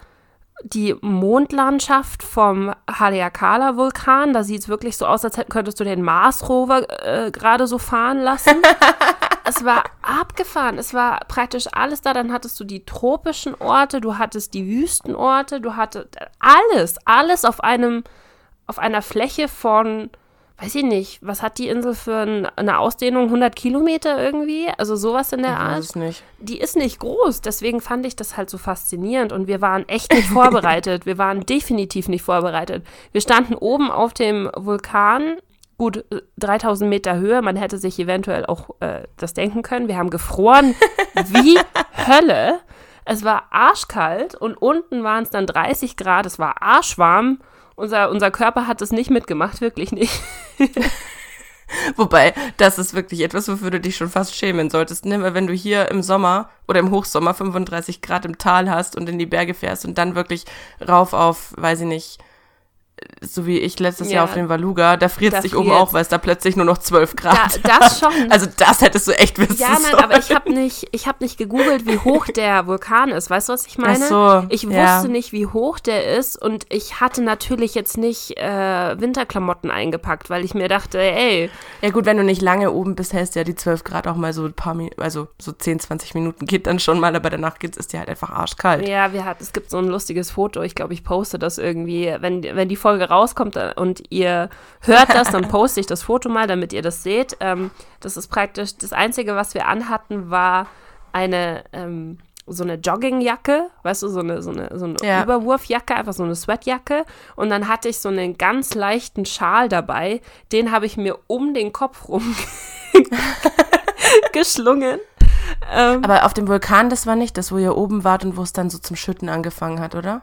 die Mondlandschaft vom Haleakala-Vulkan. Da sieht es wirklich so aus, als könntest du den Mars-Rover äh, gerade so fahren lassen. es war abgefahren. Es war praktisch alles da. Dann hattest du die tropischen Orte, du hattest die Wüstenorte, du hattest alles, alles auf einem, auf einer Fläche von, weiß ich nicht, was hat die Insel für ein, eine Ausdehnung? 100 Kilometer irgendwie? Also sowas in der Art die ist nicht groß, deswegen fand ich das halt so faszinierend und wir waren echt nicht vorbereitet. Wir waren definitiv nicht vorbereitet. Wir standen oben auf dem Vulkan gut 3000 Meter Höhe. Man hätte sich eventuell auch äh, das denken können. Wir haben gefroren wie Hölle. Es war arschkalt und unten waren es dann 30 Grad. Es war arschwarm. Unser, unser Körper hat es nicht mitgemacht, wirklich nicht. Wobei, das ist wirklich etwas, wofür du dich schon fast schämen solltest. Ne? Weil wenn du hier im Sommer oder im Hochsommer 35 Grad im Tal hast und in die Berge fährst und dann wirklich rauf auf, weiß ich nicht, so wie ich letztes ja. Jahr auf dem Valuga, da friert es dich oben auch, weil es da plötzlich nur noch 12 Grad da, Das schon. Also das hättest du echt wissen Ja, nein, sollen. aber ich habe nicht, ich hab nicht gegoogelt, wie hoch der Vulkan ist. Weißt du, was ich meine? Ach so, ich wusste ja. nicht, wie hoch der ist und ich hatte natürlich jetzt nicht äh, Winterklamotten eingepackt, weil ich mir dachte, ey. Ja gut, wenn du nicht lange oben bist, hältst du ja die 12 Grad auch mal so ein paar Minuten, also so 10, 20 Minuten geht dann schon mal, aber danach geht's, ist dir halt einfach arschkalt. Ja, wir hat, es gibt so ein lustiges Foto, ich glaube, ich poste das irgendwie, wenn, wenn die Folge rauskommt, und ihr hört das, dann poste ich das Foto mal, damit ihr das seht. Ähm, das ist praktisch, das Einzige, was wir anhatten, war eine, ähm, so eine Joggingjacke, weißt du, so eine, so eine, so eine Ja. Überwurfjacke, einfach so eine Sweatjacke. Und dann hatte ich so einen ganz leichten Schal dabei, den habe ich mir um den Kopf rum geschlungen. Ähm, Aber auf dem Vulkan, das war nicht das, wo ihr oben wart und wo es dann so zum Schütten angefangen hat, oder?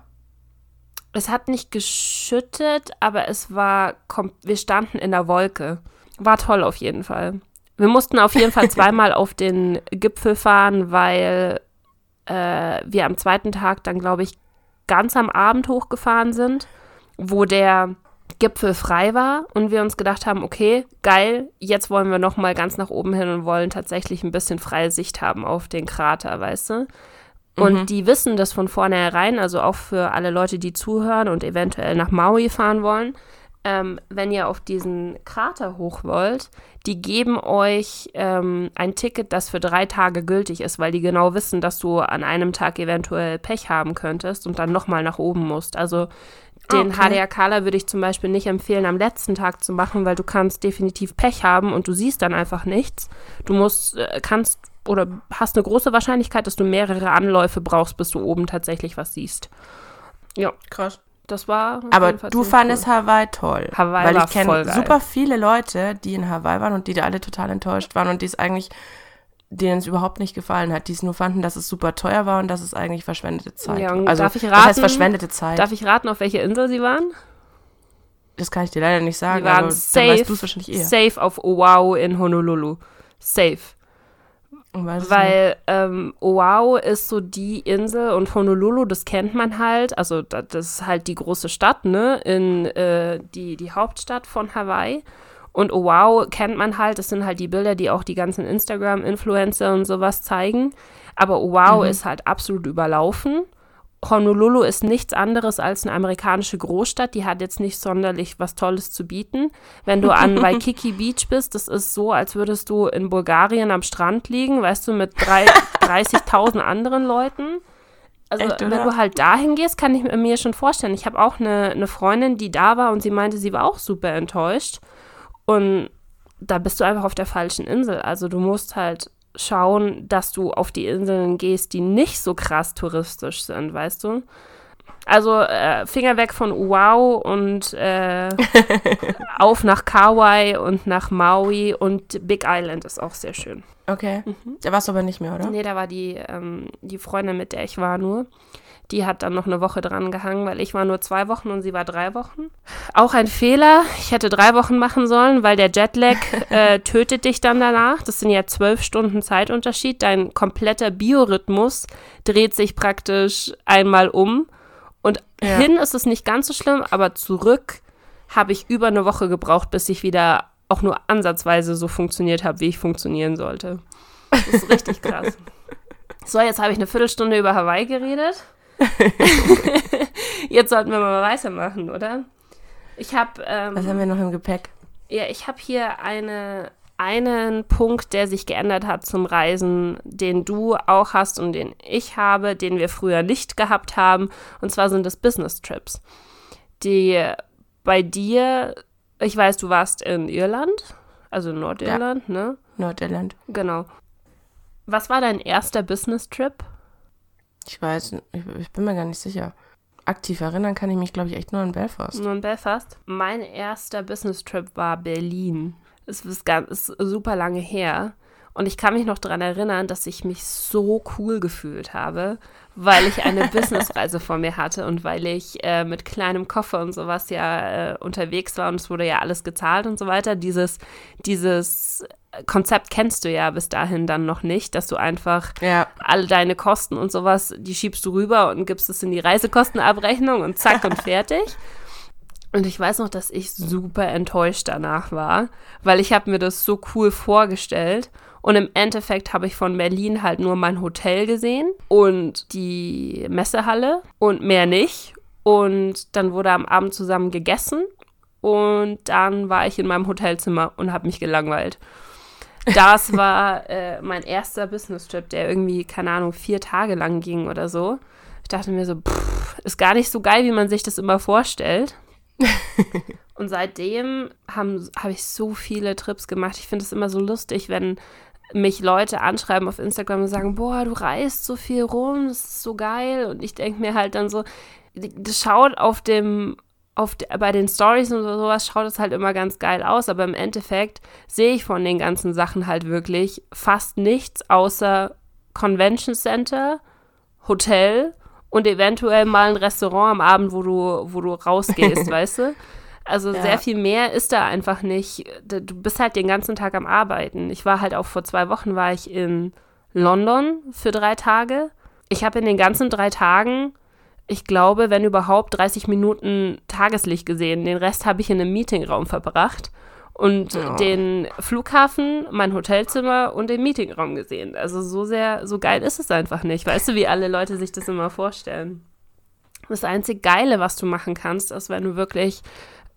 Es hat nicht geschüttet, aber es war, wir standen in der Wolke. War toll auf jeden Fall. Wir mussten auf jeden Fall zweimal auf den Gipfel fahren, weil äh, wir am zweiten Tag dann, glaube ich, ganz am Abend hochgefahren sind, wo der Gipfel frei war und wir uns gedacht haben, okay, geil, jetzt wollen wir noch mal ganz nach oben hin und wollen tatsächlich ein bisschen freie Sicht haben auf den Krater, weißt du? Und Mhm. die wissen das von vornherein, also auch für alle Leute, die zuhören und eventuell nach Maui fahren wollen. Ähm, wenn ihr auf diesen Krater hoch wollt, die geben euch ähm, ein Ticket, das für drei Tage gültig ist, weil die genau wissen, dass du an einem Tag eventuell Pech haben könntest und dann nochmal nach oben musst. Also den Okay. HDR Kala würde ich zum Beispiel nicht empfehlen, am letzten Tag zu machen, weil du kannst definitiv Pech haben und du siehst dann einfach nichts. Du musst, äh, kannst oder hast eine große Wahrscheinlichkeit, dass du mehrere Anläufe brauchst, bis du oben tatsächlich was siehst. Ja, Krass. das war. Aber du fandest Hawaii toll. Hawaii weil war ich kenne super viele Leute, die in Hawaii waren und die da alle total enttäuscht waren und die es eigentlich, denen es überhaupt nicht gefallen hat, die es nur fanden, dass es super teuer war und dass es eigentlich verschwendete Zeit. Ja, und also darf ich was heißt raten? verschwendete Zeit? Darf ich raten, auf welche Insel sie waren? das kann ich dir leider nicht sagen, Sie waren aber dann safe, weißt du es wahrscheinlich eher. safe auf Oahu in Honolulu. Safe. Weil ähm, Oahu ist so die Insel und Honolulu, das kennt man halt. Also da, das ist halt die große Stadt, ne? In äh, die, die Hauptstadt von Hawaii. Und Oahu kennt man halt, das sind halt die Bilder, die auch die ganzen Instagram-Influencer und sowas zeigen. Aber Oahu ist halt absolut überlaufen. Honolulu ist nichts anderes als eine amerikanische Großstadt. Die hat jetzt nicht sonderlich was Tolles zu bieten. Wenn du an Waikiki Beach bist, das ist so, als würdest du in Bulgarien am Strand liegen, weißt du, mit drei- 30.000 anderen Leuten. Also, Echt, wenn du halt dahin gehst, kann ich mir schon vorstellen. Ich habe auch eine, eine Freundin, die da war und sie meinte, sie war auch super enttäuscht. Und da bist du einfach auf der falschen Insel. Also du musst halt schauen, dass du auf die Inseln gehst, die nicht so krass touristisch sind, weißt du? Also äh, Finger weg von Oahu und äh, auf nach Kauai und nach Maui und Big Island ist auch sehr schön. Okay. Mhm. Da warst du aber nicht mehr, oder? Nee, da war die, ähm, die Freundin, mit der ich war nur. Die hat dann noch eine Woche dran gehangen, weil ich war nur zwei Wochen und sie war drei Wochen. Auch ein Fehler. Ich hätte drei Wochen machen sollen, weil der Jetlag äh, tötet dich dann danach. Das sind ja zwölf Stunden Zeitunterschied. Dein kompletter Biorhythmus dreht sich praktisch einmal um. Und Ja. hin ist es nicht ganz so schlimm, aber zurück habe ich über eine Woche gebraucht, bis ich wieder auch nur ansatzweise so funktioniert habe, wie ich funktionieren sollte. Das ist richtig krass. So, jetzt habe ich eine Viertelstunde über Hawaii geredet. jetzt sollten wir mal weitermachen, oder? Ich habe ähm, Was haben wir noch im Gepäck? ja, ich habe hier eine, einen Punkt, der sich geändert hat zum Reisen, den du auch hast und den ich habe, den wir früher nicht gehabt haben. Und zwar sind das Business Trips. Die bei dir, ich weiß, du warst in Irland, also in Nordirland, ne? Nordirland. Genau. Was war dein erster Business Trip? Ich weiß, ich, ich bin mir gar nicht sicher. aktiv erinnern kann ich mich, glaube ich, echt nur an Belfast. Nur in Belfast. Mein erster Business-Trip war Berlin. Es ist, ganz, ist super lange her. Und ich kann mich noch daran erinnern, dass ich mich so cool gefühlt habe, weil ich eine Businessreise vor mir hatte und weil ich äh, mit kleinem Koffer und sowas ja äh, unterwegs war und es wurde ja alles gezahlt und so weiter. Dieses, dieses Konzept kennst du ja bis dahin dann noch nicht, dass du einfach Ja. alle deine Kosten und sowas, die schiebst du rüber und gibst es in die Reisekostenabrechnung und zack und fertig. Und ich weiß noch, dass ich super enttäuscht danach war, weil ich habe mir das so cool vorgestellt. Und im Endeffekt habe ich von Berlin halt nur mein Hotel gesehen und die Messehalle und mehr nicht. Und dann wurde am Abend zusammen gegessen und dann war ich in meinem Hotelzimmer und habe mich gelangweilt. Das war äh, mein erster Business-Trip, der irgendwie, keine Ahnung, vier Tage lang ging oder so. Ich dachte mir so, pff, ist gar nicht so geil, wie man sich das immer vorstellt. Und seitdem habe hab ich so viele Trips gemacht. Ich finde es immer so lustig, wenn mich Leute anschreiben auf Instagram und sagen, boah, du reist so viel rum, das ist so geil. Und ich denke mir halt dann so, das schaut auf dem, auf bei den Stories und sowas schaut es halt immer ganz geil aus, aber im Endeffekt sehe ich von den ganzen Sachen halt wirklich fast nichts außer Convention Center, Hotel und eventuell mal ein Restaurant am Abend, wo du, wo du rausgehst, weißt du? Also Ja. sehr viel mehr ist da einfach nicht. Du bist halt den ganzen Tag am Arbeiten. Ich war halt auch vor zwei Wochen war ich in London für drei Tage. Ich habe in den ganzen drei Tagen, ich glaube, wenn überhaupt 30 Minuten Tageslicht gesehen. Den Rest habe ich in einem Meetingraum verbracht und Ja. den Flughafen, mein Hotelzimmer und den Meetingraum gesehen. Also so sehr, so geil ist es einfach nicht. Weißt du, wie alle Leute sich das immer vorstellen? Das einzig Geile, was du machen kannst, ist, wenn du wirklich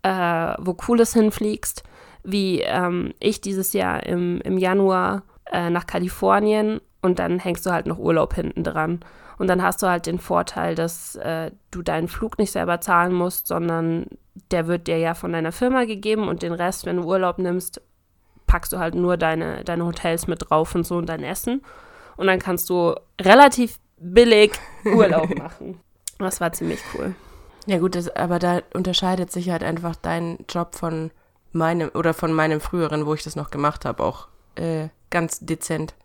äh, wo Cooles hinfliegst, wie ähm, ich dieses Jahr im, im Januar äh, nach Kalifornien und dann hängst du halt noch Urlaub hinten dran. Und dann hast du halt den Vorteil, dass äh, du deinen Flug nicht selber zahlen musst, sondern der wird dir ja von deiner Firma gegeben und den Rest, wenn du Urlaub nimmst, packst du halt nur deine, deine Hotels mit drauf und so und dein Essen. Und dann kannst du relativ billig Urlaub machen. Das war ziemlich cool. Ja gut, das, aber da unterscheidet sich halt einfach dein Job von meinem oder von meinem früheren, wo ich das noch gemacht habe, auch äh, ganz dezent.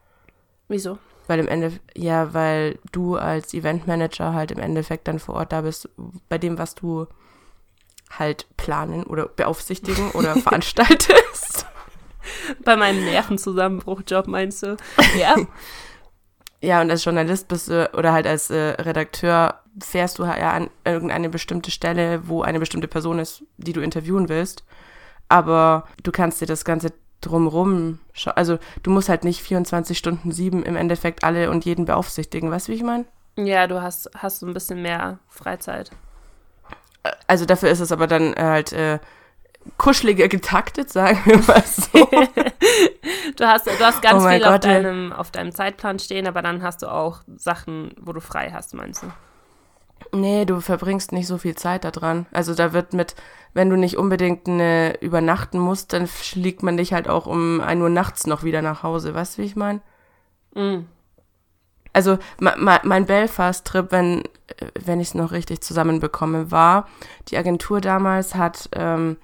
Wieso? Weil im Ende, ja, weil du als Eventmanager halt im Endeffekt dann vor Ort da bist, bei dem, was du halt planen oder beaufsichtigen oder veranstaltest. Bei meinem Nervenzusammenbruchjob meinst du? Ja. Ja, und als Journalist bist du, oder halt als äh, Redakteur fährst du ja an irgendeine bestimmte Stelle, wo eine bestimmte Person ist, die du interviewen willst. Aber du kannst dir das Ganze drumrum, also du musst halt nicht 24 Stunden sieben im Endeffekt alle und jeden beaufsichtigen, weißt du, wie ich meine? ja, du hast, hast so ein bisschen mehr Freizeit. Also dafür ist es aber dann äh, halt äh, kuscheliger getaktet, sagen wir mal so. Du hast, du hast ganz Oh viel auf Gott, ey. deinem, auf deinem Zeitplan stehen, aber dann hast du auch Sachen, wo du frei hast, meinst du? Nee, du verbringst nicht so viel Zeit da dran. Also da wird mit, wenn du nicht unbedingt eine übernachten musst, dann schlägt man dich halt auch um 1 Uhr nachts noch wieder nach Hause. Weißt du, wie ich meine? Mm. Also mein Belfast-Trip, wenn, äh, wenn ich es noch richtig zusammenbekomme, war, die Agentur damals hat ähm,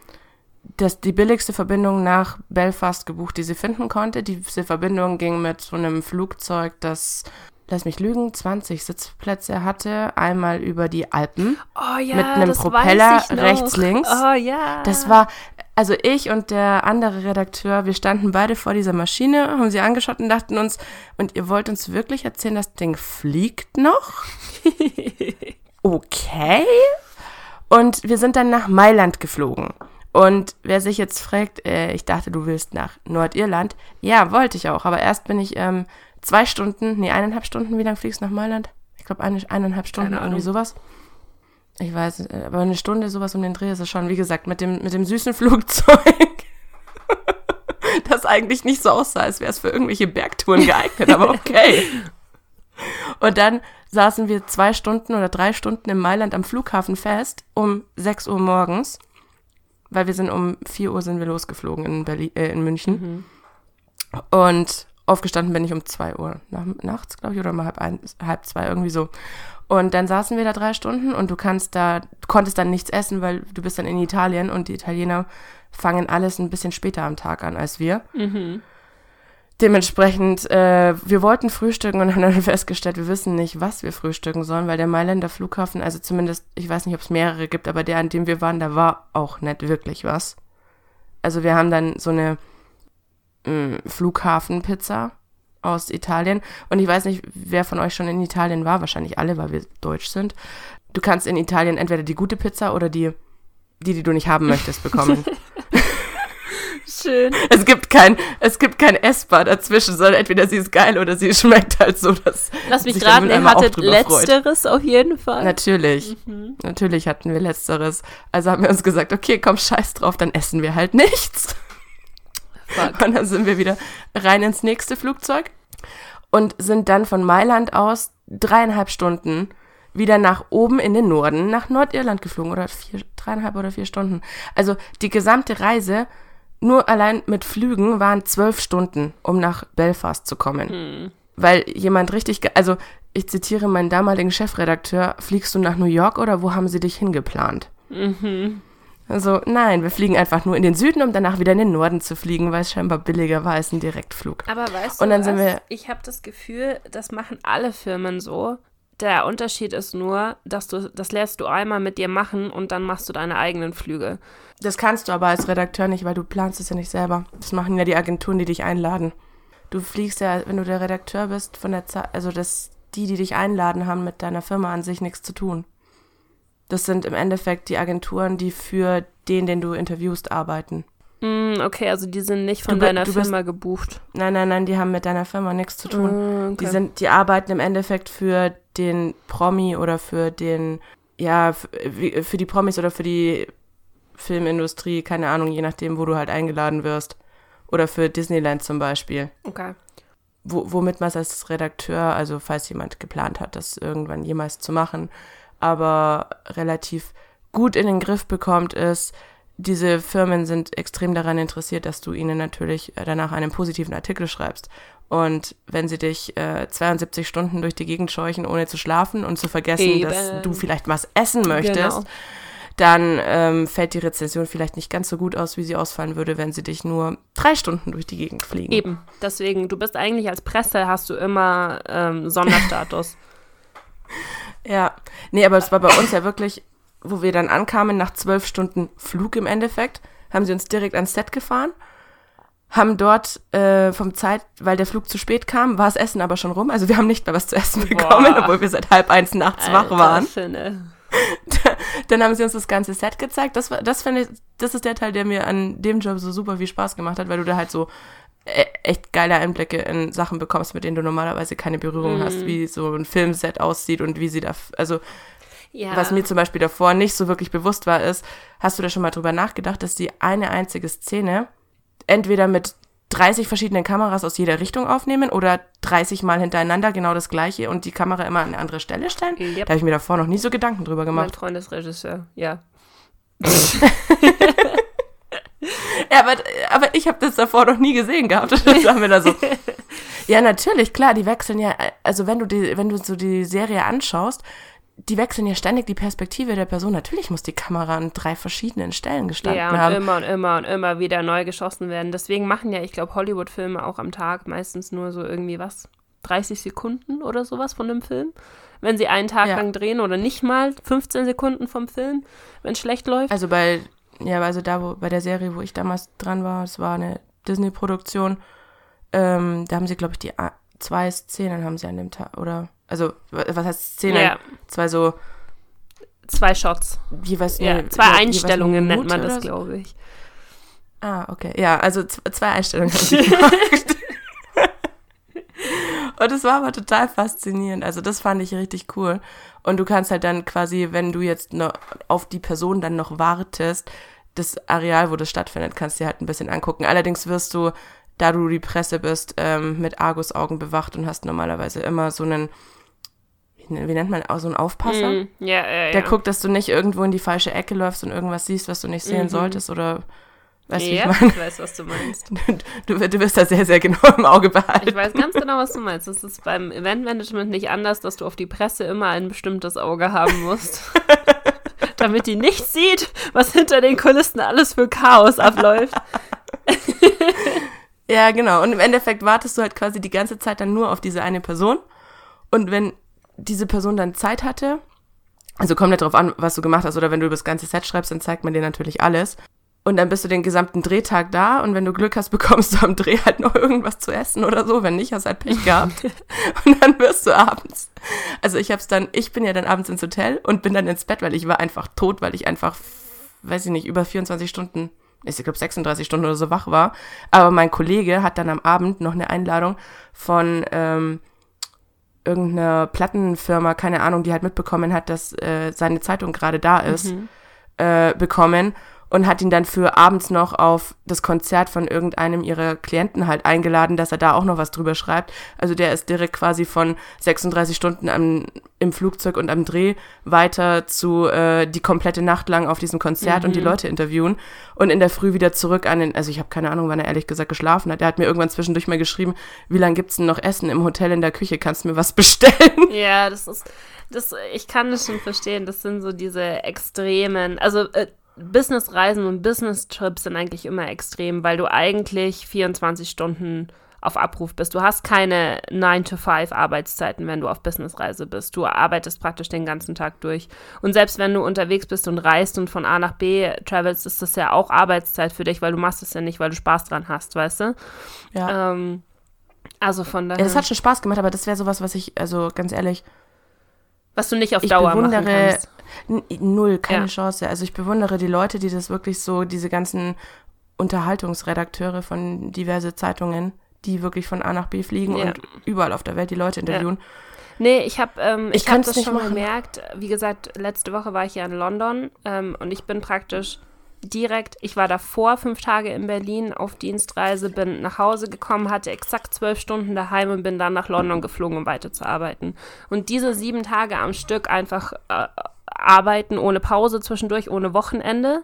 das, die billigste Verbindung nach Belfast gebucht, die sie finden konnte. Diese Verbindung ging mit so einem Flugzeug, das, lass mich lügen, 20 Sitzplätze hatte, einmal über die Alpen. Oh ja, Mit einem das Propeller rechts, links. Oh ja. Das war, also ich und der andere Redakteur, wir standen beide vor dieser Maschine, haben sie angeschaut und dachten uns, und ihr wollt uns wirklich erzählen, das Ding fliegt noch? okay. Und wir sind dann nach Mailand geflogen. Und wer sich jetzt fragt, äh, ich dachte, du willst nach Nordirland. Ja, wollte ich auch. Aber erst bin ich ähm, zwei Stunden, nee, eineinhalb Stunden, wie lange fliegst du nach Mailand? Ich glaube, eine, eineinhalb Stunden, irgendwie sowas. Ich weiß, äh, aber eine Stunde sowas um den Dreh ist es schon. Wie gesagt, mit dem, mit dem süßen Flugzeug, das eigentlich nicht so aussah, als wäre es für irgendwelche Bergtouren geeignet, aber okay. Und dann saßen wir zwei Stunden oder drei Stunden in Mailand am Flughafen fest, um 6 Uhr morgens, weil wir sind um 4 Uhr sind wir losgeflogen in, Berlin, äh, in München. Und aufgestanden bin ich um zwei Uhr nach, nachts, glaube ich, oder mal halb, ein, halb zwei, irgendwie so. Und dann saßen wir da drei Stunden und du kannst da, du konntest dann nichts essen, weil du bist dann in Italien und die Italiener fangen alles ein bisschen später am Tag an als wir. Mhm. Dementsprechend, äh, wir wollten frühstücken und haben dann festgestellt, wir wissen nicht, was wir frühstücken sollen, weil der Mailänder Flughafen, also zumindest, ich weiß nicht, ob es mehrere gibt, aber der, an dem wir waren, da war auch nicht wirklich was. Also wir haben dann so eine mh, Flughafenpizza aus Italien und ich weiß nicht, wer von euch schon in Italien war, wahrscheinlich alle, weil wir deutsch sind. Du kannst in Italien entweder die gute Pizza oder die, die, die du nicht haben möchtest, bekommen. Schön. Es gibt kein, es gibt kein Essbar dazwischen, sondern entweder sie ist geil oder sie schmeckt halt so, dass Lass mich raten, ihr hattet drüber freut. letzteres auf jeden Fall. Natürlich, Mhm. natürlich hatten wir letzteres. Also haben wir uns gesagt, okay, komm, scheiß drauf, dann essen wir halt nichts. Fuck. Und dann sind wir wieder rein ins nächste Flugzeug und sind dann von Mailand aus dreieinhalb Stunden wieder nach oben in den Norden, nach Nordirland geflogen oder vier, dreieinhalb oder vier Stunden. Also die gesamte Reise nur allein mit Flügen waren zwölf Stunden, um nach Belfast zu kommen. Hm. Weil jemand richtig, also ich zitiere meinen damaligen Chefredakteur, fliegst du nach New York oder wo haben sie dich hingeplant? Mhm. Also nein, wir fliegen einfach nur in den Süden, um danach wieder in den Norden zu fliegen, weil es scheinbar billiger war als ein Direktflug. Aber weißt du, was? ich habe das Gefühl, das machen alle Firmen so. Der Unterschied ist nur, dass du das lässt du einmal mit dir machen und dann machst du deine eigenen Flüge. Das kannst du aber als Redakteur nicht, weil du planst es ja nicht selber. Das machen ja die Agenturen, die dich einladen. Du fliegst ja, wenn du der Redakteur bist, von der Zeit, also das, die, die dich einladen, haben mit deiner Firma an sich nichts zu tun. Das sind im Endeffekt die Agenturen, die für den, den du interviewst, arbeiten. Mm, okay, also die sind nicht von Du deiner du bist- Firma gebucht. Nein, nein, nein, die haben mit deiner Firma nichts zu tun. Mm, okay. Die sind, die arbeiten im Endeffekt für den Promi oder für den, ja, f- wie- für die Promis oder für die Filmindustrie, keine Ahnung, je nachdem, wo du halt eingeladen wirst. Oder für Disneyland zum Beispiel. okay. Wo, womit man es als Redakteur, also falls jemand geplant hat, das irgendwann jemals zu machen, aber relativ gut in den Griff bekommt, ist, diese Firmen sind extrem daran interessiert, dass du ihnen natürlich äh, danach einen positiven Artikel schreibst. Und wenn sie dich äh, 72 Stunden durch die Gegend scheuchen, ohne zu schlafen und zu vergessen, dass Eben. du vielleicht was essen möchtest, Genau. dann ähm, fällt die Rezension vielleicht nicht ganz so gut aus, wie sie ausfallen würde, wenn sie dich nur drei Stunden durch die Gegend fliegen. Eben. Deswegen, du bist eigentlich als Presse, hast du immer ähm, Sonderstatus. Ja, nee, aber es war bei uns ja wirklich, wo wir dann ankamen, nach zwölf Stunden Flug im Endeffekt, haben sie uns direkt ans Set gefahren, haben dort äh, vom Zeit, weil der Flug zu spät kam, war das Essen aber schon rum. Also wir haben nicht mehr was zu essen bekommen, Boah. obwohl wir seit halb eins nachts wach Alter, waren. Finne. Dann haben sie uns das ganze Set gezeigt. Das war, das finde ich, das ist der Teil, der mir an dem Job so super viel Spaß gemacht hat, weil du da halt so echt geile Einblicke in Sachen bekommst, mit denen du normalerweise keine Berührung Mhm. hast, wie so ein Filmset aussieht und wie sie da, also Ja. was mir zum Beispiel davor nicht so wirklich bewusst war, ist, hast du da schon mal drüber nachgedacht, dass die eine einzige Szene entweder mit 30 verschiedenen Kameras aus jeder Richtung aufnehmen oder 30 Mal hintereinander genau das gleiche und die Kamera immer an eine andere Stelle stellen? Yep. Da habe ich mir davor noch nie so Gedanken drüber mein gemacht. Freund ist Regisseur, ja. Ja, aber, aber ich habe das davor noch nie gesehen gehabt. Und das haben wir da so. Ja, natürlich, klar, die wechseln ja, also wenn du die, wenn du so die Serie anschaust, die wechseln ja ständig die Perspektive der Person. Natürlich muss die Kamera an drei verschiedenen Stellen gestanden Ja, und haben. immer und immer und immer wieder neu geschossen werden. Deswegen machen ja, ich glaube, Hollywood-Filme auch am Tag meistens nur so irgendwie was, 30 Sekunden oder sowas von dem Film. Wenn sie einen Tag Ja. lang drehen oder nicht mal 15 Sekunden vom Film, wenn es schlecht läuft. Also bei, ja, also da, wo, bei der Serie, wo ich damals dran war, es war eine Disney-Produktion, ähm, da haben sie, glaube ich, die a- zwei Szenen haben sie an dem Tag, oder, also, wa- was heißt Szenen? ja, Zwei so, zwei Shots. jeweils Ja, eine- zwei Einstellungen nennt man das, so. glaube ich. Ah, okay. Ja, also zwei Einstellungen haben sie gemacht. Und es war aber total faszinierend. Also das fand ich richtig cool. Und du kannst halt dann quasi, wenn du jetzt noch auf die Person dann noch wartest, das Areal, wo das stattfindet, kannst du dir halt ein bisschen angucken. Allerdings wirst du, da du die Presse bist, ähm, mit Argusaugen bewacht und hast normalerweise immer so einen, wie, nennt man, auch so einen Aufpasser? Mm, ja, ja, ja. Der guckt, dass du nicht irgendwo in die falsche Ecke läufst und irgendwas siehst, was du nicht sehen Mhm. solltest oder Weißt ja, ich meine? ich weiß, was du meinst. Du, du wirst da sehr, sehr genau im Auge behalten. Ich weiß ganz genau, was du meinst. Es ist beim Eventmanagement nicht anders, dass du auf die Presse immer ein bestimmtes Auge haben musst. damit die nicht sieht, was hinter den Kulissen alles für Chaos abläuft. Ja, genau. Und im Endeffekt wartest du halt quasi die ganze Zeit dann nur auf diese eine Person. Und wenn diese Person dann Zeit hatte, also kommt nicht drauf an, was du gemacht hast, oder wenn du das ganze Set schreibst, dann zeigt man dir natürlich alles. Und dann bist du den gesamten Drehtag da und wenn du Glück hast, bekommst du am Dreh halt noch irgendwas zu essen oder so. Wenn nicht, hast du halt Pech gehabt. und dann wirst du abends. Also ich hab's dann, ich bin ja dann abends ins Hotel und bin dann ins Bett, weil ich war einfach tot, weil ich einfach, weiß ich nicht, über 24 Stunden, ich glaube 36 Stunden oder so wach war. Aber mein Kollege hat dann am Abend noch eine Einladung von ähm, irgendeiner Plattenfirma, keine Ahnung, die halt mitbekommen hat, dass äh, seine Zeitung gerade da ist, äh, bekommen und hat ihn dann für abends noch auf das Konzert von irgendeinem ihrer Klienten halt eingeladen, dass er da auch noch was drüber schreibt. Also der ist direkt quasi von 36 Stunden am, im Flugzeug und am Dreh weiter zu äh, die komplette Nacht lang auf diesem Konzert und die Leute interviewen und in der Früh wieder zurück an den, also ich habe keine Ahnung, wann er ehrlich gesagt geschlafen hat. Er hat mir irgendwann zwischendurch mal geschrieben, wie lange gibt's denn noch Essen im Hotel in der Küche, kannst du mir was bestellen? Ja, das ist, das, ich kann das schon verstehen. Das sind so diese extremen, also äh, Businessreisen und Business-Trips sind eigentlich immer extrem, weil du eigentlich 24 Stunden auf Abruf bist. Du hast keine 9-to-5 Arbeitszeiten, wenn du auf Businessreise bist. Du arbeitest praktisch den ganzen Tag durch. Und selbst wenn du unterwegs bist und reist und von A nach B travelst, ist das ja auch Arbeitszeit für dich, weil du machst es ja nicht, weil du Spaß dran hast, weißt du? Ja. Ähm, also von daher, Ja, das hat schon Spaß gemacht, aber das wäre sowas, was ich, also ganz ehrlich, was du nicht auf Dauer machen kannst. Null, keine Ja. Chance. Also ich bewundere die Leute, die das wirklich so, diese ganzen Unterhaltungsredakteure von diverse Zeitungen, die wirklich von A nach B fliegen Ja. und überall auf der Welt die Leute interviewen. Nee, ich habe ähm, Ich ich hab das nicht schon machen. gemerkt. Wie gesagt, letzte Woche war ich ja in London ähm, und ich bin praktisch direkt, ich war davor fünf Tage in Berlin auf Dienstreise, bin nach Hause gekommen, hatte exakt zwölf Stunden daheim und bin dann nach London geflogen, um weiterzuarbeiten. Und diese sieben Tage am Stück einfach äh, arbeiten ohne Pause zwischendurch, ohne Wochenende.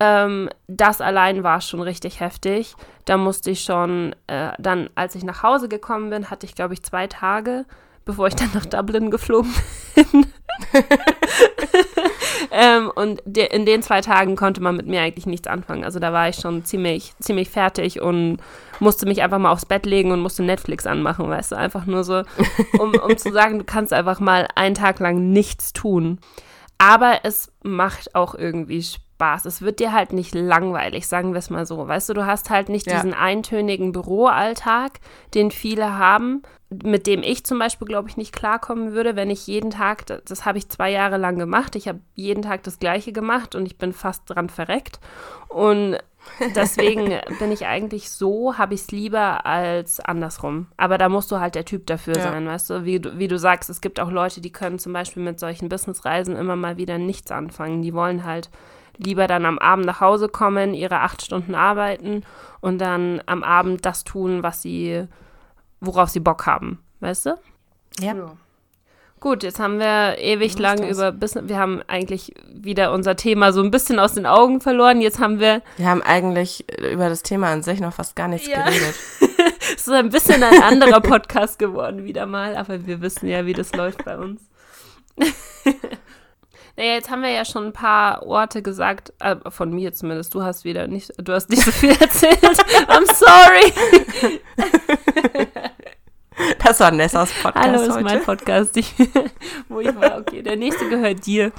Ähm, das allein war schon richtig heftig. Da musste ich schon, äh, dann, als ich nach Hause gekommen bin, hatte ich, glaube ich, zwei Tage, bevor ich dann nach Dublin geflogen bin. ähm, und de in den zwei Tagen konnte man mit mir eigentlich nichts anfangen. Also da war ich schon ziemlich, ziemlich fertig und musste mich einfach mal aufs Bett legen und musste Netflix anmachen, weißt du, einfach nur so, um, um zu sagen, du kannst einfach mal einen Tag lang nichts tun. Aber es macht auch irgendwie Spaß. Es wird dir halt nicht langweilig, sagen wir es mal so. Weißt du, du hast halt nicht Ja. diesen eintönigen Büroalltag, den viele haben, mit dem ich zum Beispiel, glaube ich, nicht klarkommen würde, wenn ich jeden Tag, das, das habe ich zwei Jahre lang gemacht, ich habe jeden Tag das Gleiche gemacht und ich bin fast dran verreckt. Und deswegen bin ich eigentlich so, habe ich es lieber als andersrum. Aber da musst du halt der Typ dafür Ja. sein, weißt du? Wie, du? wie du sagst, es gibt auch Leute, die können zum Beispiel mit solchen Businessreisen immer mal wieder nichts anfangen. Die wollen halt lieber dann am Abend nach Hause kommen, ihre acht Stunden arbeiten und dann am Abend das tun, was sie, worauf sie Bock haben, weißt du? Ja. Gut, jetzt haben wir ewig lang das. über Business, wir haben eigentlich wieder unser Thema so ein bisschen aus den Augen verloren. Jetzt haben wir Wir haben eigentlich über das Thema an sich noch fast gar nichts Ja. geredet. Es ist ein bisschen ein anderer Podcast geworden wieder mal, aber wir wissen ja, wie das läuft bei uns. naja, jetzt haben wir ja schon ein paar Orte gesagt, äh, von mir zumindest. Du hast wieder nicht, du hast nicht so viel erzählt. I'm sorry. Das war Nessas Podcast Hallo, ist heute. mein Podcast, ich, wo ich war. Okay, der nächste gehört dir.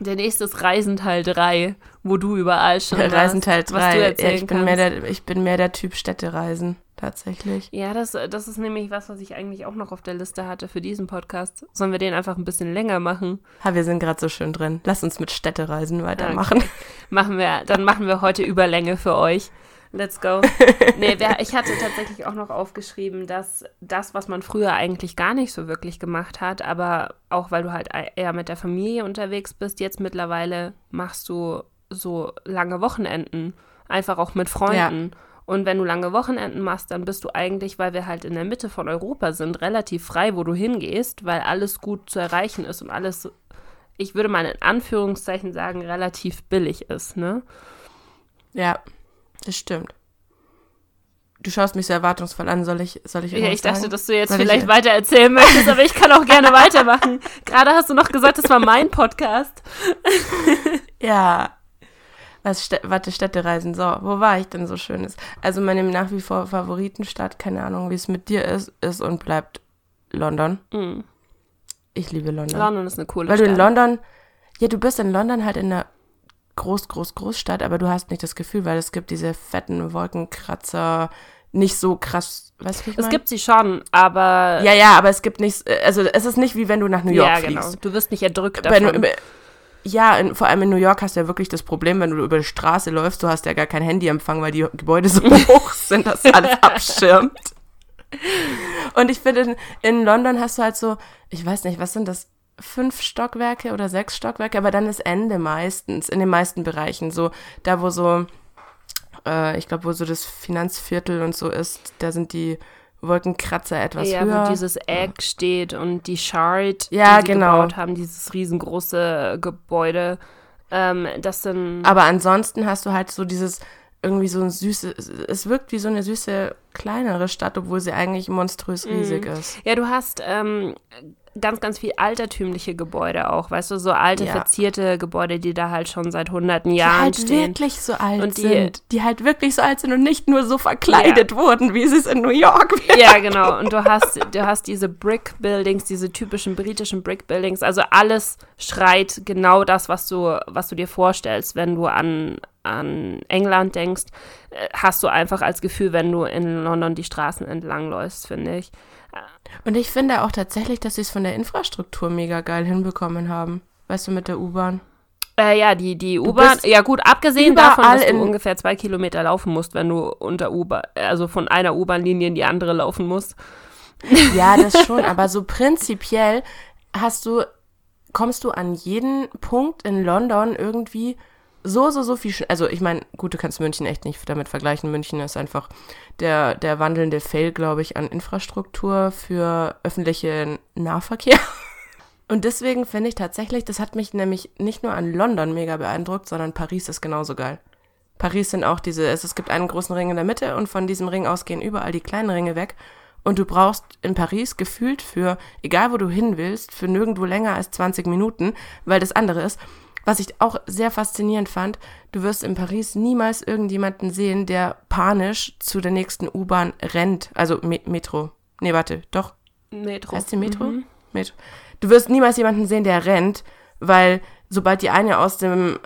Der nächste ist Reisenteil 3, wo du überall schon warst, Reisenteil was du 3. Ja, ich, bin mehr der, ich bin mehr der Typ Städtereisen, tatsächlich. Ja, das, das ist nämlich was, was ich eigentlich auch noch auf der Liste hatte für diesen Podcast. Sollen wir den einfach ein bisschen länger machen? Ha, wir sind gerade so schön drin. Lass uns mit Städtereisen weitermachen. Machen wir, dann machen wir heute Überlänge für euch. Let's go. Nee, wer, ich hatte tatsächlich auch noch aufgeschrieben, dass das, was man früher eigentlich gar nicht so wirklich gemacht hat, aber auch weil du halt eher mit der Familie unterwegs bist, jetzt mittlerweile machst du so lange Wochenenden. Einfach auch mit Freunden. Und wenn du lange Wochenenden machst, dann bist du eigentlich, weil wir halt in der Mitte von Europa sind, relativ frei, wo du hingehst, weil alles gut zu erreichen ist und alles, ich würde mal in Anführungszeichen sagen, relativ billig ist, ne? Ja, das stimmt. Du schaust mich sehr erwartungsvoll an. Soll ich, soll ich Ja, ich dachte, sagen? dass du jetzt Soll vielleicht ich, weiter erzählen möchtest, aber ich kann auch gerne weitermachen. Gerade hast du noch gesagt, das war mein Podcast. Ja. Was, warte, Städtereisen. So, wo war ich denn so Schönes? Also meine nach wie vor Favoritenstadt, keine Ahnung, wie es mit dir ist, ist und bleibt London. Mhm. Ich liebe London. London ist eine coole Weil du Stadt. in London, ja, du bist in London halt in einer Groß, Groß, Großstadt, aber du hast nicht das Gefühl, weil es gibt diese fetten Wolkenkratzer, nicht so krass, weißt du, wie ich es mein? gibt sie schon, aber Ja, ja, aber es gibt nicht, also es ist nicht wie wenn du nach New York ja, fliegst. genau. Du wirst nicht erdrückt davon. du, ja, in, vor allem in New York hast du ja wirklich das Problem, wenn du über die Straße läufst, du hast ja gar kein Handyempfang, weil die Gebäude so hoch sind, dass alles abschirmt. Und ich finde, in, in London hast du halt so, ich weiß nicht, was sind das? Fünf Stockwerke oder sechs Stockwerke, aber dann ist Ende meistens, in den meisten Bereichen. So, da wo so, äh, ich glaube, wo so das Finanzviertel und so ist, da sind die Wolkenkratzer etwas ja, höher. wo dieses Egg steht und die Shard, Ja, die sie genau. gebaut haben, dieses riesengroße Gebäude. Ähm, das sind Aber ansonsten hast du halt so dieses irgendwie so ein süße, es wirkt wie so eine süße kleinere Stadt, obwohl sie eigentlich monströs Mhm. riesig ist. Ja, du hast ähm, ganz, ganz viel altertümliche Gebäude auch, weißt du, so alte, Ja. verzierte Gebäude, die da halt schon seit hunderten Die Jahren halt stehen. wirklich so alt Und die- sind. Die halt wirklich so alt sind und nicht nur so verkleidet wurden, wie sie es in New York wären. Ja, genau. Und du hast, du hast diese Brick Buildings, diese typischen britischen Brick Buildings. Also alles schreit genau das, was du, was du dir vorstellst, wenn du an, an England denkst. äh, Hast du einfach als Gefühl, wenn du in London die Straßen entlang läufst, finde ich. Und ich finde auch tatsächlich, dass sie es von der Infrastruktur mega geil hinbekommen haben. Weißt du, mit der U-Bahn. Äh, ja, die, die U-Bahn, ja gut, abgesehen davon, dass du ungefähr zwei Kilometer laufen musst, wenn du unter U-Bahn, also von einer U-Bahn-Linie in die andere laufen musst. Ja, das schon, aber so prinzipiell hast du, kommst du an jeden Punkt in London irgendwie so, so, so viel, also ich meine, gut, du kannst München echt nicht damit vergleichen. München ist einfach der, der wandelnde Fail, glaube ich, an Infrastruktur für öffentlichen Nahverkehr. Und deswegen finde ich tatsächlich, das hat mich nämlich nicht nur an London mega beeindruckt, sondern Paris ist genauso geil. Paris sind auch diese, es, es gibt einen großen Ring in der Mitte und von diesem Ring aus gehen überall die kleinen Ringe weg. Und du brauchst in Paris gefühlt für, egal wo du hin willst, für nirgendwo länger als 20 Minuten, weil das andere ist. Was ich auch sehr faszinierend fand, du wirst in Paris niemals irgendjemanden sehen, der panisch zu der nächsten U-Bahn rennt. Also Me Metro. Nee, warte, doch, Metro. Heißt die Metro? Mhm. Metro. Du wirst niemals jemanden sehen, der rennt, weil sobald die eine aus dem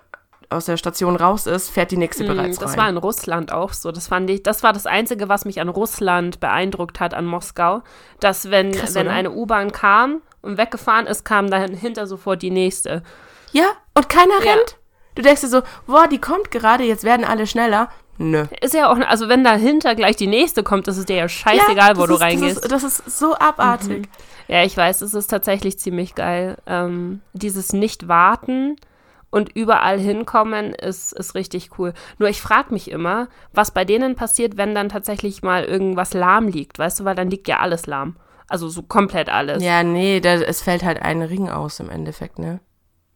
aus der Station raus ist, fährt die nächste bereits Das rein. war in Russland auch so. Das fand ich, das war das Einzige, was mich an Russland beeindruckt hat, an Moskau. Dass wenn, Krass, wenn oder? eine U-Bahn kam und weggefahren ist, kam dahinter sofort die nächste. Ja, und keiner Ja. rennt. Du denkst dir so, boah, die kommt gerade, jetzt werden alle schneller. Nö. Ist ja auch, also wenn dahinter gleich die nächste kommt, ist es dir ja scheißegal, ja, wo das du ist, reingehst. Das ist, das ist so abartig. Ja, ich weiß, es ist tatsächlich ziemlich geil. Ähm, dieses Nicht-Warten und überall hinkommen ist, ist richtig cool. Nur ich frage mich immer, was bei denen passiert, wenn dann tatsächlich mal irgendwas lahm liegt, weißt du, weil dann liegt ja alles lahm. Also so komplett alles. Ja, nee, da, es fällt halt ein Ring aus im Endeffekt, ne?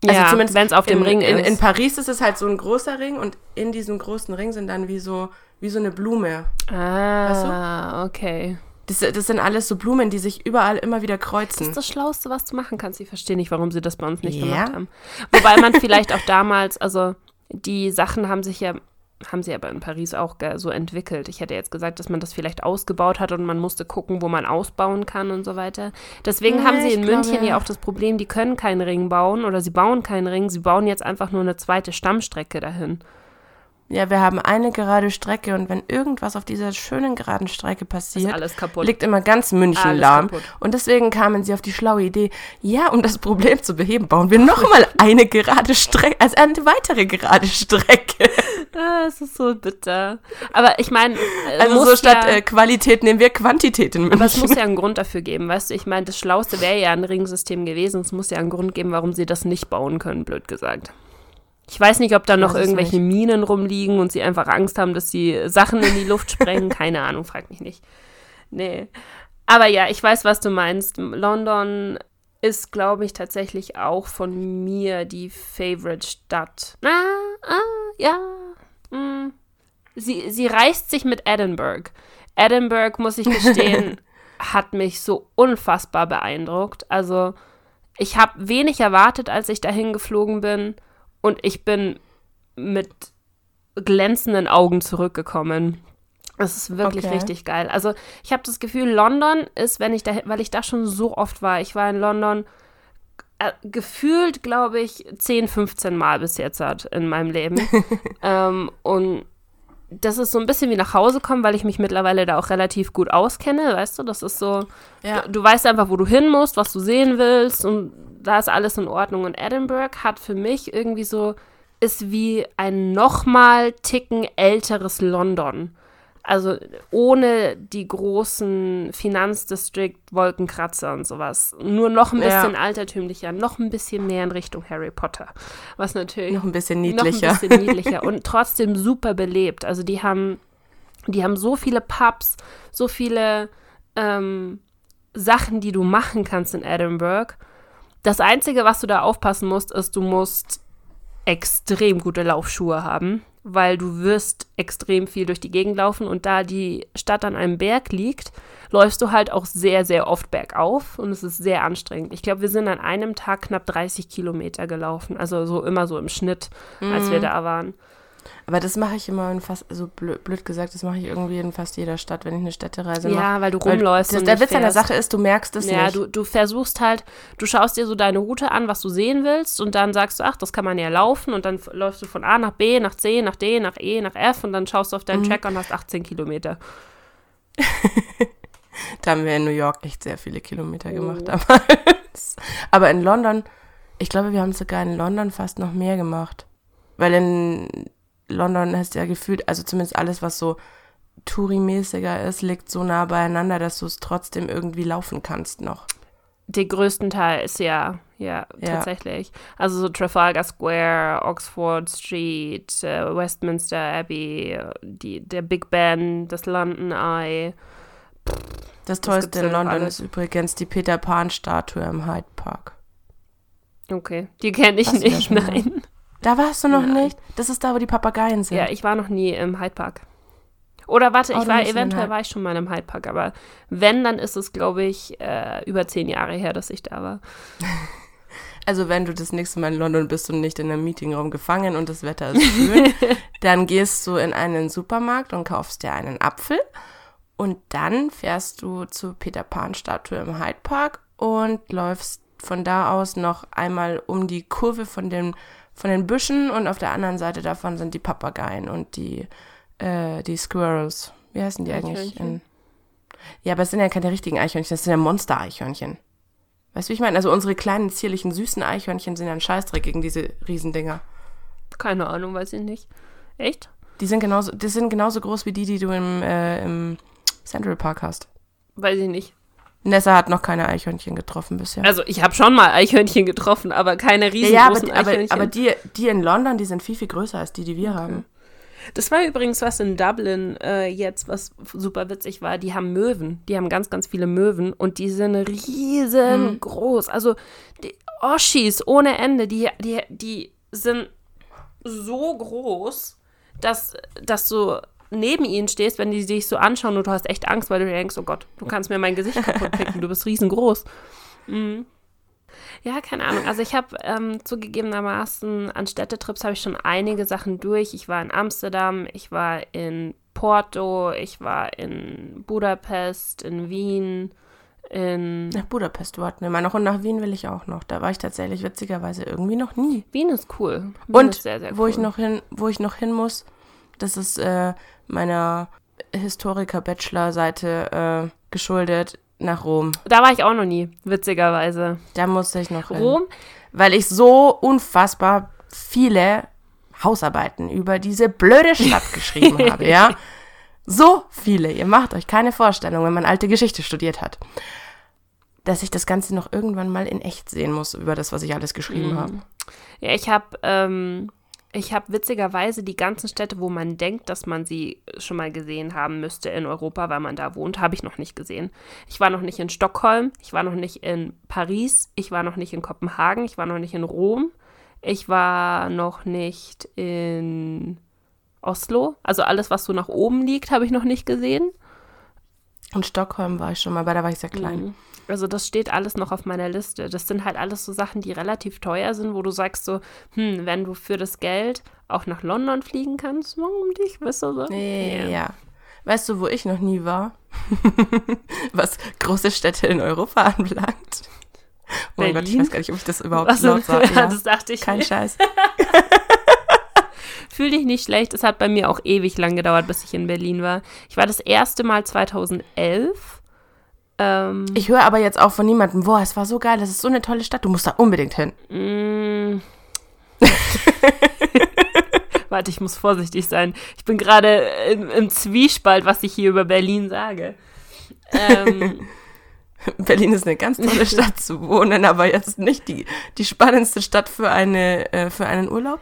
Also ja zumindest wenn es auf dem in, Ring in, ist. In Paris ist es halt so ein großer Ring und in diesem großen Ring sind dann wie so, wie so eine Blume. ah, okay. Das, das sind alles so Blumen, die sich überall immer wieder Das kreuzen. ist das Schlauste, was du machen kannst. Ich verstehe nicht, warum sie das bei uns nicht Ja. gemacht haben. Wobei man vielleicht auch damals, also die Sachen haben sich ja, haben sie aber in Paris auch so entwickelt. Ich hätte jetzt gesagt, dass man das vielleicht ausgebaut hat und man musste gucken, wo man ausbauen kann und so weiter. Deswegen Ja, haben sie in glaube, München ja. auch das Problem, die können keinen Ring bauen oder sie bauen keinen Ring, sie bauen jetzt einfach nur eine zweite Stammstrecke dahin. Ja, wir haben eine gerade Strecke und wenn irgendwas auf dieser schönen geraden Strecke passiert, liegt immer ganz München Alles lahm. kaputt. Und deswegen kamen sie auf die schlaue Idee, ja, um das Problem zu beheben, bauen wir nochmal eine gerade Strecke, also eine weitere gerade Strecke. Ah, es ist so bitter. Aber ich meine, äh, Also so statt ja, äh, Qualität nehmen wir Quantität in Aber es muss München. ja einen Grund dafür geben, weißt du? Ich meine, das Schlauste wäre ja ein Ringsystem gewesen. Es muss ja einen Grund geben, warum sie das nicht bauen können, blöd gesagt. Ich weiß nicht, ob da noch irgendwelche nicht. Minen rumliegen und sie einfach Angst haben, dass sie Sachen in die Luft sprengen. Keine Ahnung, frag mich nicht. Nee. Aber ja, ich weiß, was du meinst. London ist, glaube ich, tatsächlich auch von mir die Favorite Stadt. Ah, ah, ja. mh, sie, sie reißt sich mit Edinburgh. Edinburgh, muss ich gestehen, hat mich so unfassbar beeindruckt. Also, ich habe wenig erwartet, als ich dahin geflogen bin. Und ich bin mit glänzenden Augen zurückgekommen. Das ist wirklich Okay. richtig geil. Also ich habe das Gefühl, London ist, wenn ich da, weil ich da schon so oft war, ich war in London äh, gefühlt, glaube ich, 10, 15 Mal bis jetzt hat in meinem Leben. ähm, und das ist so ein bisschen wie nach Hause kommen, weil ich mich mittlerweile da auch relativ gut auskenne, weißt du? Das ist so, Ja. du, du weißt einfach, wo du hin musst, was du sehen willst und da ist alles in Ordnung. Und Edinburgh hat für mich irgendwie so, ist wie ein nochmal Ticken älteres London. Also ohne die großen Finanzdistrikt, Wolkenkratzer und sowas. Nur noch ein Ja. bisschen altertümlicher, noch ein bisschen mehr in Richtung Harry Potter. Was natürlich Noch ein bisschen noch niedlicher. ein bisschen niedlicher und trotzdem super belebt. Also die haben, die haben so viele Pubs, so viele ähm, Sachen, die du machen kannst in Edinburgh. Das Einzige, was du da aufpassen musst, ist, du musst extrem gute Laufschuhe haben, weil du wirst extrem viel durch die Gegend laufen und da die Stadt an einem Berg liegt, läufst du halt auch sehr, sehr oft bergauf und es ist sehr anstrengend. Ich glaube, wir sind an einem Tag knapp 30 Kilometer gelaufen, also so immer so im Schnitt, als wir da waren. Aber das mache ich immer in fast, so blöd, blöd gesagt, das mache ich irgendwie in fast jeder Stadt, wenn ich eine Städtereise mache. Ja, weil du rumläufst Das, und der nicht Witz an der. Sache ist, du merkst es Ja, nicht. du, du versuchst halt, du schaust dir so deine Route an, was du sehen willst und dann sagst du, ach, das kann man ja laufen und dann läufst du von A nach B, nach C, nach D, nach E, nach F und dann schaust du auf deinen Mhm. Tracker und hast 18 Kilometer. Da haben wir in New York echt sehr viele Kilometer gemacht Oh. damals. Aber in London, ich glaube, wir haben sogar in London fast noch mehr gemacht. Weil in London hast du ja gefühlt, also zumindest alles, was so Touri-mäßiger ist, liegt so nah beieinander, dass du es trotzdem irgendwie laufen kannst noch. Den größten Teil ist ja, ja, Ja. tatsächlich. Also so Trafalgar Square, Oxford Street, äh, Westminster Abbey, die, der Big Ben, das London Eye. Das gibt's Tollste in London alles. ist übrigens die Peter Pan-Statue im Hyde Park. Okay, die kenne ich da nicht, nein. Da warst du noch Nein. nicht? Das ist da, wo die Papageien sind. Ja, ich war noch nie im Hyde Park. Oder warte, Oh, ich du war eventuell war ich schon mal im Hyde Park, aber wenn, dann ist es, glaube ich, äh, über zehn Jahre her, dass ich da war. Also wenn du das nächste Mal in London bist und nicht in einem Meetingraum gefangen und das Wetter ist schön, dann gehst du in einen Supermarkt und kaufst dir einen Apfel und dann fährst du zur Peter Pan Statue im Hyde Park und läufst von da aus noch einmal um die Kurve von den von den Büschen und auf der anderen Seite davon sind die Papageien und die äh, die Squirrels. Wie heißen die eigentlich? In, ja, aber es sind ja keine richtigen Eichhörnchen, das sind ja Monster-Eichhörnchen. Weißt du, wie ich meine? Also unsere kleinen, zierlichen, süßen Eichhörnchen sind ja ein Scheißdreck gegen diese Riesendinger. Keine Ahnung, weiß ich nicht. Echt? Die sind genauso, die sind genauso groß wie die, die du im, äh, im Central Park hast. Weiß ich nicht. Nessa hat noch keine Eichhörnchen getroffen bisher. Also ich habe schon mal Eichhörnchen getroffen, aber keine ja, ja, aber, riesengroßen die- aber, Eichhörnchen. aber die, die in London, die sind viel, viel größer als die, die wir haben. das war übrigens was in Dublin äh, jetzt, was super witzig war. Die haben Möwen. Die haben ganz, ganz viele Möwen und die sind riesengroß. Also die Oschis ohne Ende, die, die, die sind so groß, dass, dass du neben ihnen stehst, wenn die dich so anschauen und du hast echt Angst, weil du dir denkst, oh Gott, du kannst mir mein Gesicht kaputt picken, du bist riesengroß. Mhm. Ja, keine Ahnung. Also ich habe ähm, zugegebenermaßen an Städtetrips habe ich schon einige Sachen durch. Ich war in Amsterdam, ich war in Porto, ich war in Budapest, in Wien, in Nach Budapest wollten wir mal noch und nach Wien will ich auch noch. Da war ich tatsächlich witzigerweise irgendwie noch nie. Wien ist cool. Wien Und ist sehr, sehr wo cool. ich noch hin, wo ich noch hin muss, das ist äh, meiner Historiker-Bachelor-Seite äh, geschuldet, nach Rom. Da war ich auch noch nie, witzigerweise. Da musste ich noch hin. Rom? Weil ich so unfassbar viele Hausarbeiten über diese blöde Stadt geschrieben habe, ja. So viele. Ihr macht euch keine Vorstellung, wenn man alte Geschichte studiert hat. Dass ich das Ganze noch irgendwann mal in echt sehen muss, über das, was ich alles geschrieben Mhm. habe. Ja, ich habe ähm, ich habe witzigerweise die ganzen Städte, wo man denkt, dass man sie schon mal gesehen haben müsste in Europa, weil man da wohnt, habe ich noch nicht gesehen. Ich war noch nicht in Stockholm, ich war noch nicht in Paris, ich war noch nicht in Kopenhagen, ich war noch nicht in Rom, ich war noch nicht in Oslo. Also alles, was so nach oben liegt, habe ich noch nicht gesehen. Und Stockholm war ich schon mal, aber da war ich sehr klein. Mhm. Also das steht alles noch auf meiner Liste. Das sind halt alles so Sachen, die relativ teuer sind, wo du sagst so, hm, wenn du für das Geld auch nach London fliegen kannst, warum dich, weißt du so? Ja. ja. Weißt du, wo ich noch nie war? Was große Städte in Europa anbelangt. Oh mein Gott, ich weiß gar nicht, ob ich das überhaupt also, laut sage. Ja. das dachte ich. Kein Scheiß. Fühl dich nicht schlecht. Es hat bei mir auch ewig lang gedauert, bis ich in Berlin war. Ich war das erste Mal 2011. Ähm, ich höre aber jetzt auch von niemandem, boah, es war so geil, das ist so eine tolle Stadt, du musst da unbedingt hin. Mm. Warte, ich muss vorsichtig sein. Ich bin gerade im, im, Zwiespalt, was ich hier über Berlin sage. Ähm, Berlin ist eine ganz tolle Stadt zu wohnen, aber jetzt nicht die, die spannendste Stadt für, eine, äh, für einen Urlaub.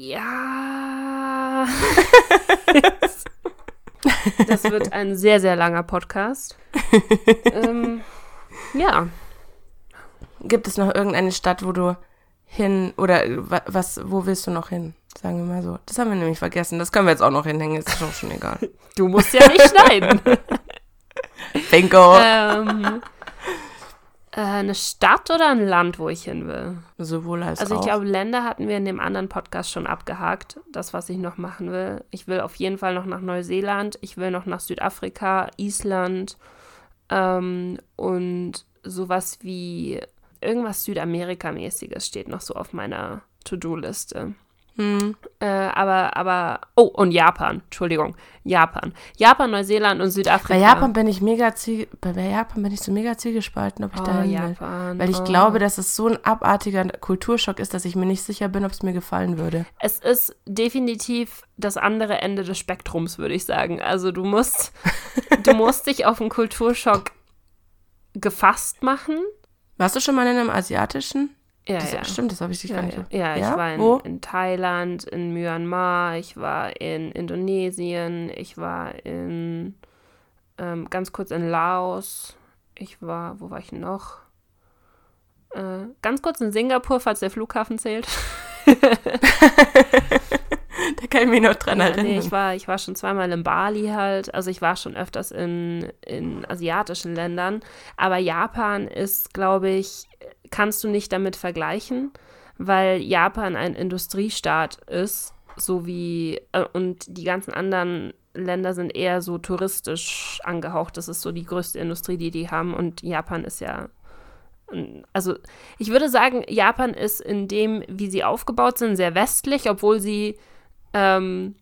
Ja. Das wird ein sehr, sehr langer Podcast. ähm, ja. Gibt es noch irgendeine Stadt, wo du hin oder was, wo willst du noch hin? Sagen wir mal so. Das haben wir nämlich vergessen. Das können wir jetzt auch noch hinhängen, ist doch schon egal. Du musst ja nicht schneiden. Bingo. Ähm, äh, eine Stadt oder ein Land, wo ich hin will? Sowohl als also auch. Also ich glaube, Länder hatten wir in dem anderen Podcast schon abgehakt. Das, was ich noch machen will. Ich will auf jeden Fall noch nach Neuseeland. Ich will noch nach Südafrika, Island ähm, und sowas wie irgendwas Südamerika-mäßiges steht noch so auf meiner To-Do-Liste. Hm. Äh, aber, aber, oh, und Japan, Entschuldigung, Japan. Japan, Neuseeland und Südafrika. Bei Japan bin ich mega bei Japan bin ich so mega zwiegespalten, ob ich oh, da Japan, Weil ich oh. glaube, dass es so ein abartiger Kulturschock ist, dass ich mir nicht sicher bin, ob es mir gefallen würde. Es ist definitiv das andere Ende des Spektrums, würde ich sagen. Also du musst, du musst dich auf einen Kulturschock gefasst machen. Warst du schon mal in einem asiatischen? Ja, das, ja. Stimmt, das habe ich dich ja, gar nicht. Ja, ja, Ja? ich war in, Wo? in Thailand, in Myanmar, ich war in Indonesien, ich war in ähm, ganz kurz in Laos, ich war, wo war ich noch? Äh, ganz kurz in Singapur, falls der Flughafen zählt. Da kann ich mich noch dran Ja, erinnern. nee, ich war, ich war schon zweimal in Bali halt. Also ich war schon öfters in, in asiatischen Ländern. Aber Japan ist, glaube ich, kannst du nicht damit vergleichen, weil Japan ein Industriestaat ist, so wie äh, und die ganzen anderen Länder sind eher so touristisch angehaucht. Das ist so die größte Industrie, die die haben. Und Japan ist ja also ich würde sagen, Japan ist in dem, wie sie aufgebaut sind, sehr westlich, obwohl sie ähm,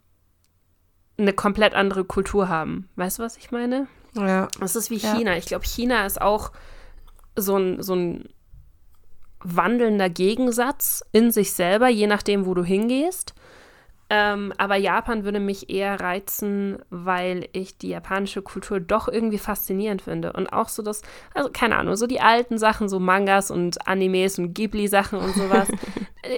eine komplett andere Kultur haben. Weißt du, was ich meine? ja. Das ist wie Ja. China. Ich glaube, China ist auch so ein, so ein wandelnder Gegensatz in sich selber, je nachdem, wo du hingehst. Ähm, aber Japan würde mich eher reizen, weil ich die japanische Kultur doch irgendwie faszinierend finde. Und auch so das, also keine Ahnung, so die alten Sachen, so Mangas und Animes und Ghibli-Sachen und sowas.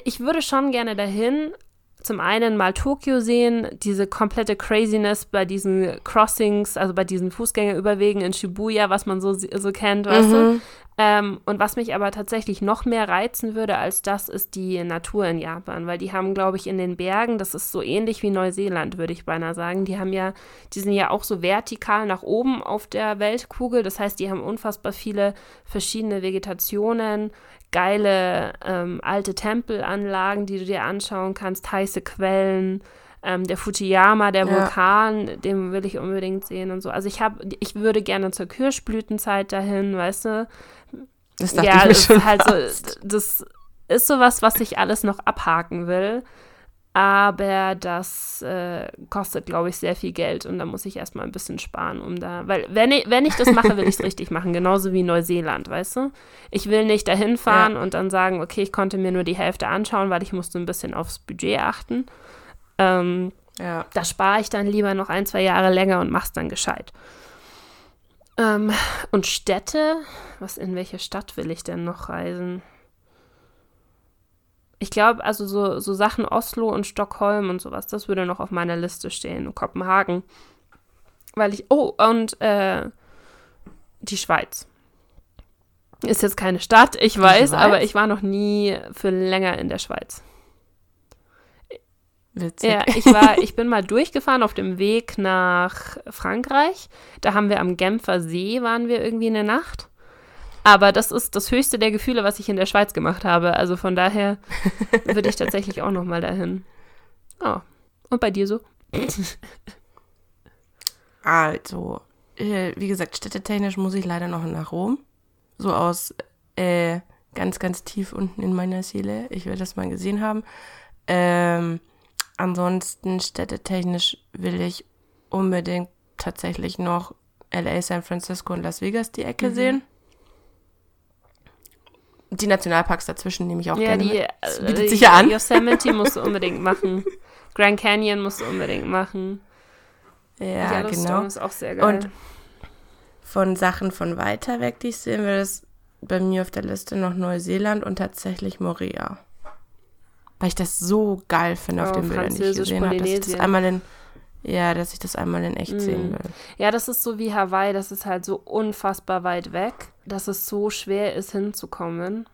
Ich würde schon gerne dahin, zum einen mal Tokio sehen, diese komplette Craziness bei diesen Crossings, also bei diesen Fußgängerüberwegen in Shibuya, was man so, so kennt, weißt du? Ähm, und was mich aber tatsächlich noch mehr reizen würde als das, ist die Natur in Japan, weil die haben, glaube ich, in den Bergen, das ist so ähnlich wie Neuseeland, würde ich beinahe sagen, die haben ja, die sind ja auch so vertikal nach oben auf der Weltkugel, das heißt, die haben unfassbar viele verschiedene Vegetationen, geile ähm, alte Tempelanlagen, die du dir anschauen kannst, heiße Quellen, ähm, der Fujiyama, der Ja. Vulkan, den will ich unbedingt sehen und so. Also ich habe, ich würde gerne zur Kirschblütenzeit dahin, weißt du? Das dachte ja, ich mir das schon ist halt fast. so, das ist sowas, was ich alles noch abhaken will. Aber das äh, kostet, glaube ich, sehr viel Geld und da muss ich erstmal ein bisschen sparen, um da. Weil, wenn ich, wenn ich das mache, will ich es richtig machen, genauso wie Neuseeland, weißt du? Ich will nicht dahin fahren Ja. und dann sagen, okay, ich konnte mir nur die Hälfte anschauen, weil ich musste ein bisschen aufs Budget achten. Ähm, Ja. da spare ich dann lieber noch ein, zwei Jahre länger und mach's dann gescheit. Ähm, und Städte, was in welche Stadt will ich denn noch reisen? Ich glaube, also so, so Sachen Oslo und Stockholm und sowas, das würde noch auf meiner Liste stehen. Und Kopenhagen. Weil ich. Oh, und äh, die Schweiz. Ist jetzt keine Stadt, ich weiß, Schweiz? aber ich war noch nie für länger in der Schweiz. Witzig. Ja, ich war, ich bin mal durchgefahren auf dem Weg nach Frankreich. Da haben wir am Genfer See waren wir irgendwie eine Nacht. Aber das ist das höchste der Gefühle, was ich in der Schweiz gemacht habe. Also von daher würde ich tatsächlich auch noch mal dahin. Oh. Und bei dir so? Also, äh, wie gesagt, städtetechnisch muss ich leider noch nach Rom. So aus äh, ganz, ganz tief unten in meiner Seele. Ich will das mal gesehen haben. Ähm, ansonsten städtetechnisch will ich unbedingt tatsächlich noch LA, San Francisco und Las Vegas die Ecke Mhm. sehen. Die Nationalparks dazwischen nehme ich auch Ja, gerne die, mit. Das äh, bietet sich ja an. Yosemite musst du unbedingt machen. Grand Canyon musst du unbedingt machen. Ja, genau. ist auch sehr geil. Und von Sachen von weiter weg, die ich sehen will, ist bei mir auf der Liste noch Neuseeland und tatsächlich Morea. Weil ich das so geil finde auf Oh, den Bildern, die ich gesehen habe, dass ich das einmal in, ja, dass ich das einmal in echt sehen Mm. will. Ja, das ist so wie Hawaii, das ist halt so unfassbar weit weg, dass es so schwer ist hinzukommen.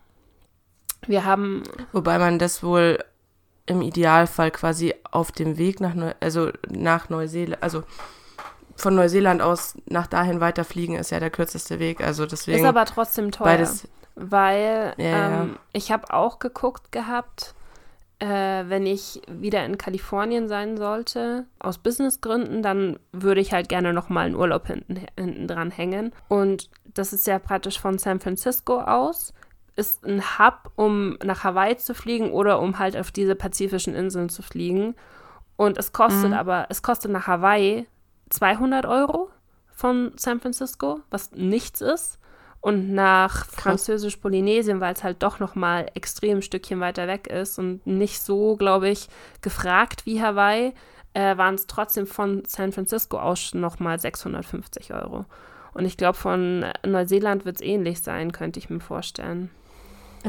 Wir haben, Wobei man das wohl im Idealfall quasi auf dem Weg nach Neu also nach Neuseeland, also von Neuseeland aus nach dahin weiterfliegen ist ja der kürzeste Weg. Also deswegen ist aber trotzdem teuer, beides. weil Ja, ja. ähm, ich habe auch geguckt gehabt, äh, wenn ich wieder in Kalifornien sein sollte, aus Businessgründen, dann würde ich halt gerne nochmal einen Urlaub hinten, hinten dran hängen. Und das ist ja praktisch von San Francisco aus, ist ein Hub, um nach Hawaii zu fliegen oder um halt auf diese pazifischen Inseln zu fliegen. Und es kostet Mhm. aber, es kostet nach Hawaii 200 Euro von San Francisco, was nichts ist. Und nach Französisch-Polynesien, weil es halt doch noch mal extrem ein Stückchen weiter weg ist und nicht so, glaube ich, gefragt wie Hawaii, äh, waren es trotzdem von San Francisco aus noch mal 650 Euro. Und ich glaube, von Neuseeland wird es ähnlich sein, könnte ich mir vorstellen.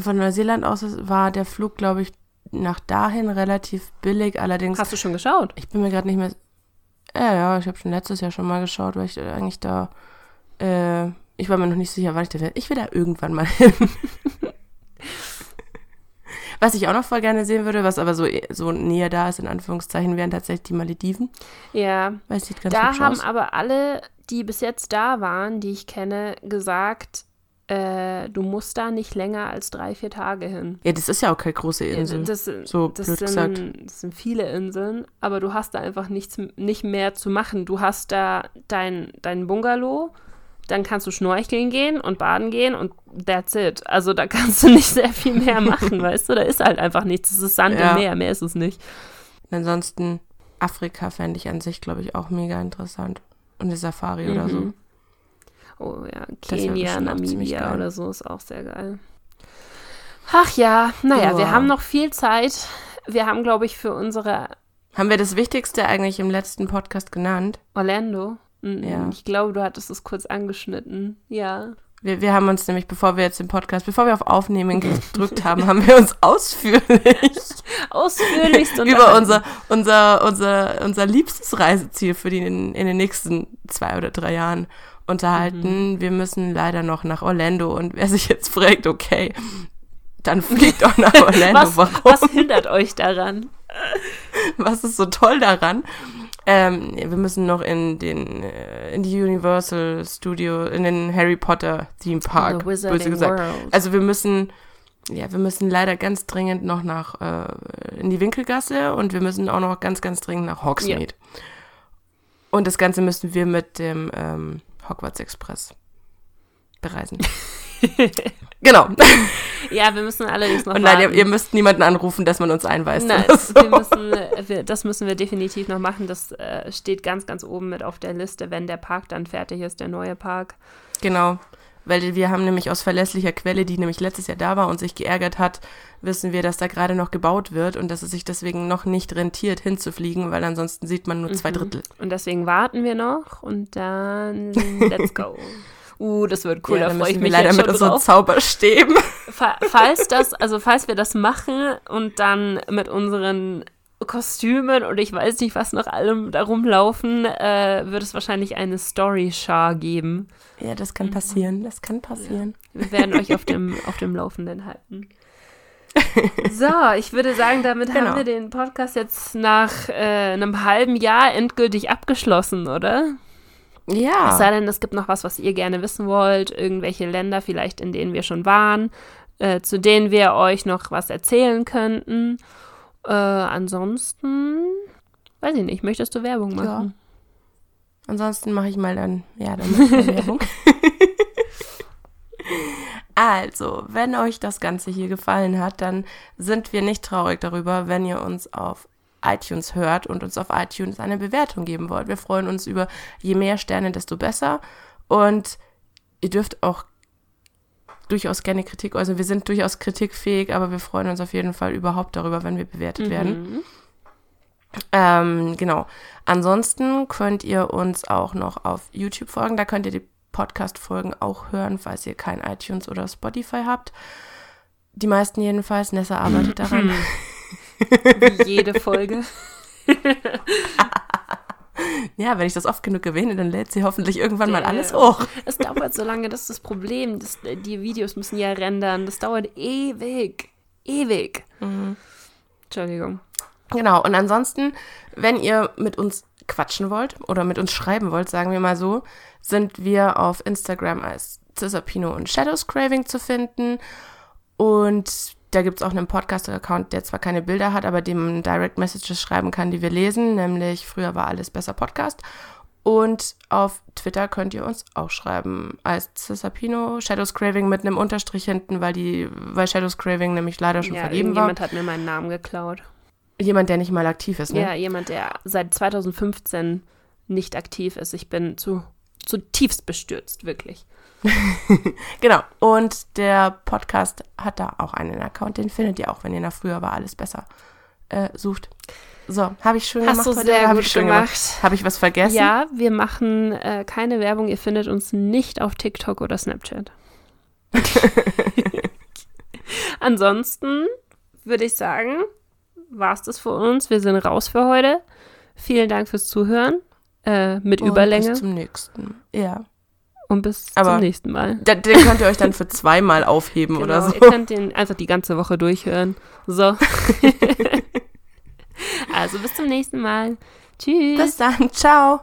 Von Neuseeland aus war der Flug, glaube ich, nach dahin relativ billig. Allerdings, Hast du schon geschaut? ich bin mir gerade nicht mehr. Ja, ja, ich habe schon letztes Jahr schon mal geschaut, weil ich eigentlich da. Äh, ich war mir noch nicht sicher, wann ich da werde. Ich will da irgendwann mal hin. was ich auch noch voll gerne sehen würde, was aber so, so näher da ist, in Anführungszeichen, wären tatsächlich die Malediven. Ja, Weil es sieht ganz da haben aus. aber alle, die bis jetzt da waren, die ich kenne, gesagt, äh, du musst da nicht länger als drei, vier Tage hin. Ja, das ist ja auch keine große Insel. Das, so das, blöd sind, gesagt. das sind viele Inseln, aber du hast da einfach nichts, nicht mehr zu machen. Du hast da dein, dein Bungalow, dann kannst du schnorcheln gehen und baden gehen und that's it. Also da kannst du nicht sehr viel mehr machen, weißt du? Da ist halt einfach nichts. Es ist Sand Ja. und Meer, mehr ist es nicht. Ansonsten, Afrika fände ich an sich, glaube ich, auch mega interessant. Und eine Safari oder so. Mhm. Oh ja, Kenia, Namibia oder so ist auch sehr geil. Ach ja, naja, wir Ja. haben noch viel Zeit. Wir haben, glaube ich, für unsere Haben wir das Wichtigste eigentlich im letzten Podcast genannt? Orlando. Ja. Ich glaube, du hattest es kurz angeschnitten. Ja. Wir, wir haben uns nämlich, bevor wir jetzt den Podcast, bevor wir auf Aufnehmen gedrückt haben, haben wir uns ausführlich Ausführlichst und über unser, unser, unser, unser liebstes Reiseziel für die in, in den nächsten zwei oder drei Jahren unterhalten. Wir müssen leider noch nach Orlando und wer sich jetzt fragt, okay, dann fliegt auch nach Orlando. was, Warum? was hindert euch daran? Was ist so toll daran? Ähm, wir müssen noch in den äh, in die Universal Studio, in den Harry Potter Theme Park, böse gesagt. World. Also wir müssen, ja, wir müssen leider ganz dringend noch nach äh, in die Winkelgasse und wir müssen auch noch ganz, ganz dringend nach Hogsmeade. Und das Ganze müssen wir mit dem ähm, Hogwarts Express bereisen. genau. Ja, wir müssen allerdings noch Und nein, ihr, ihr müsst niemanden anrufen, dass man uns einweist. Nein, so. wir müssen, wir, das müssen wir definitiv noch machen. Das äh, steht ganz, ganz oben mit auf der Liste, wenn der Park dann fertig ist, der neue Park. Genau. Weil wir haben nämlich aus verlässlicher Quelle, die nämlich letztes Jahr da war und sich geärgert hat, wissen wir, dass da gerade noch gebaut wird und dass es sich deswegen noch nicht rentiert, hinzufliegen, weil ansonsten sieht man nur zwei Mhm. Drittel. Und deswegen warten wir noch und dann let's go. Uh, das wird cool, ja, da freue ich mich leider mit unseren. Zauberstäben. Fa- Falls das, also falls wir das machen und dann mit unseren Kostümen und ich weiß nicht, was noch allem da rumlaufen, äh, wird es wahrscheinlich eine Story-Schar geben. Ja, das kann passieren. Das kann passieren. Wir werden euch auf dem, auf dem Laufenden halten. So, ich würde sagen, damit Genau. haben wir den Podcast jetzt nach äh, einem halben Jahr endgültig abgeschlossen, oder? Es Ja. sei denn, es gibt noch was, was ihr gerne wissen wollt, irgendwelche Länder vielleicht, in denen wir schon waren, äh, zu denen wir euch noch was erzählen könnten. Äh, ansonsten, weiß ich nicht, möchtest du Werbung Ja. machen? Ansonsten mache ich mal dann, ja, dann Werbung. Also, wenn euch das Ganze hier gefallen hat, dann sind wir nicht traurig darüber, wenn ihr uns auf iTunes hört und uns auf iTunes eine Bewertung geben wollt. Wir freuen uns über je mehr Sterne, desto besser. Und ihr dürft auch durchaus gerne Kritik, also wir sind durchaus kritikfähig, aber wir freuen uns auf jeden Fall überhaupt darüber, wenn wir bewertet werden. Mhm. Ähm, genau. Ansonsten könnt ihr uns auch noch auf YouTube folgen. Da könnt ihr die Podcast-Folgen auch hören, falls ihr kein iTunes oder Spotify habt. Die meisten jedenfalls. Nessa arbeitet daran. Wie jede Folge. Ja, wenn ich das oft genug erwähne, dann lädt sie hoffentlich irgendwann mal alles hoch. Es dauert so lange, das ist das Problem. Das, die Videos müssen ja rendern. Das dauert ewig. Ewig. Mhm. Entschuldigung. Genau. Und ansonsten, wenn ihr mit uns quatschen wollt oder mit uns schreiben wollt, sagen wir mal so, sind wir auf Instagram als Cisapino und Shadows Craving zu finden. Und da gibt es auch einen Podcast-Account, der zwar keine Bilder hat, aber dem man Direct Messages schreiben kann, die wir lesen, nämlich früher war alles besser Podcast. Und auf Twitter könnt ihr uns auch schreiben als Cisapino, Shadows Craving mit einem Unterstrich hinten, weil die, weil Shadows Craving nämlich leider schon Ja, vergeben war. irgendjemand hat mir meinen Namen geklaut. Jemand, der nicht mal aktiv ist, ne? Ja, jemand, der seit 2015 nicht aktiv ist. Ich bin zu, zutiefst bestürzt, wirklich. Genau. Und der Podcast hat da auch einen Account. Den findet ihr auch, wenn ihr nach früher war alles besser äh, sucht. So, habe ich schön Hast gemacht du heute? sehr Hab gut schön gemacht. Habe ich was vergessen? Ja, wir machen äh, keine Werbung. Ihr findet uns nicht auf TikTok oder Snapchat. Ansonsten würde ich sagen, war es das für uns. Wir sind raus für heute. Vielen Dank fürs Zuhören. Äh, mit Und Überlänge. Bis zum nächsten. Ja. Und bis Aber- zum nächsten Mal. Da- Den könnt ihr euch dann für zweimal aufheben oder Genau, so. Ihr könnt den einfach die ganze Woche durchhören. So. also bis zum nächsten Mal. Tschüss. Bis dann. Ciao.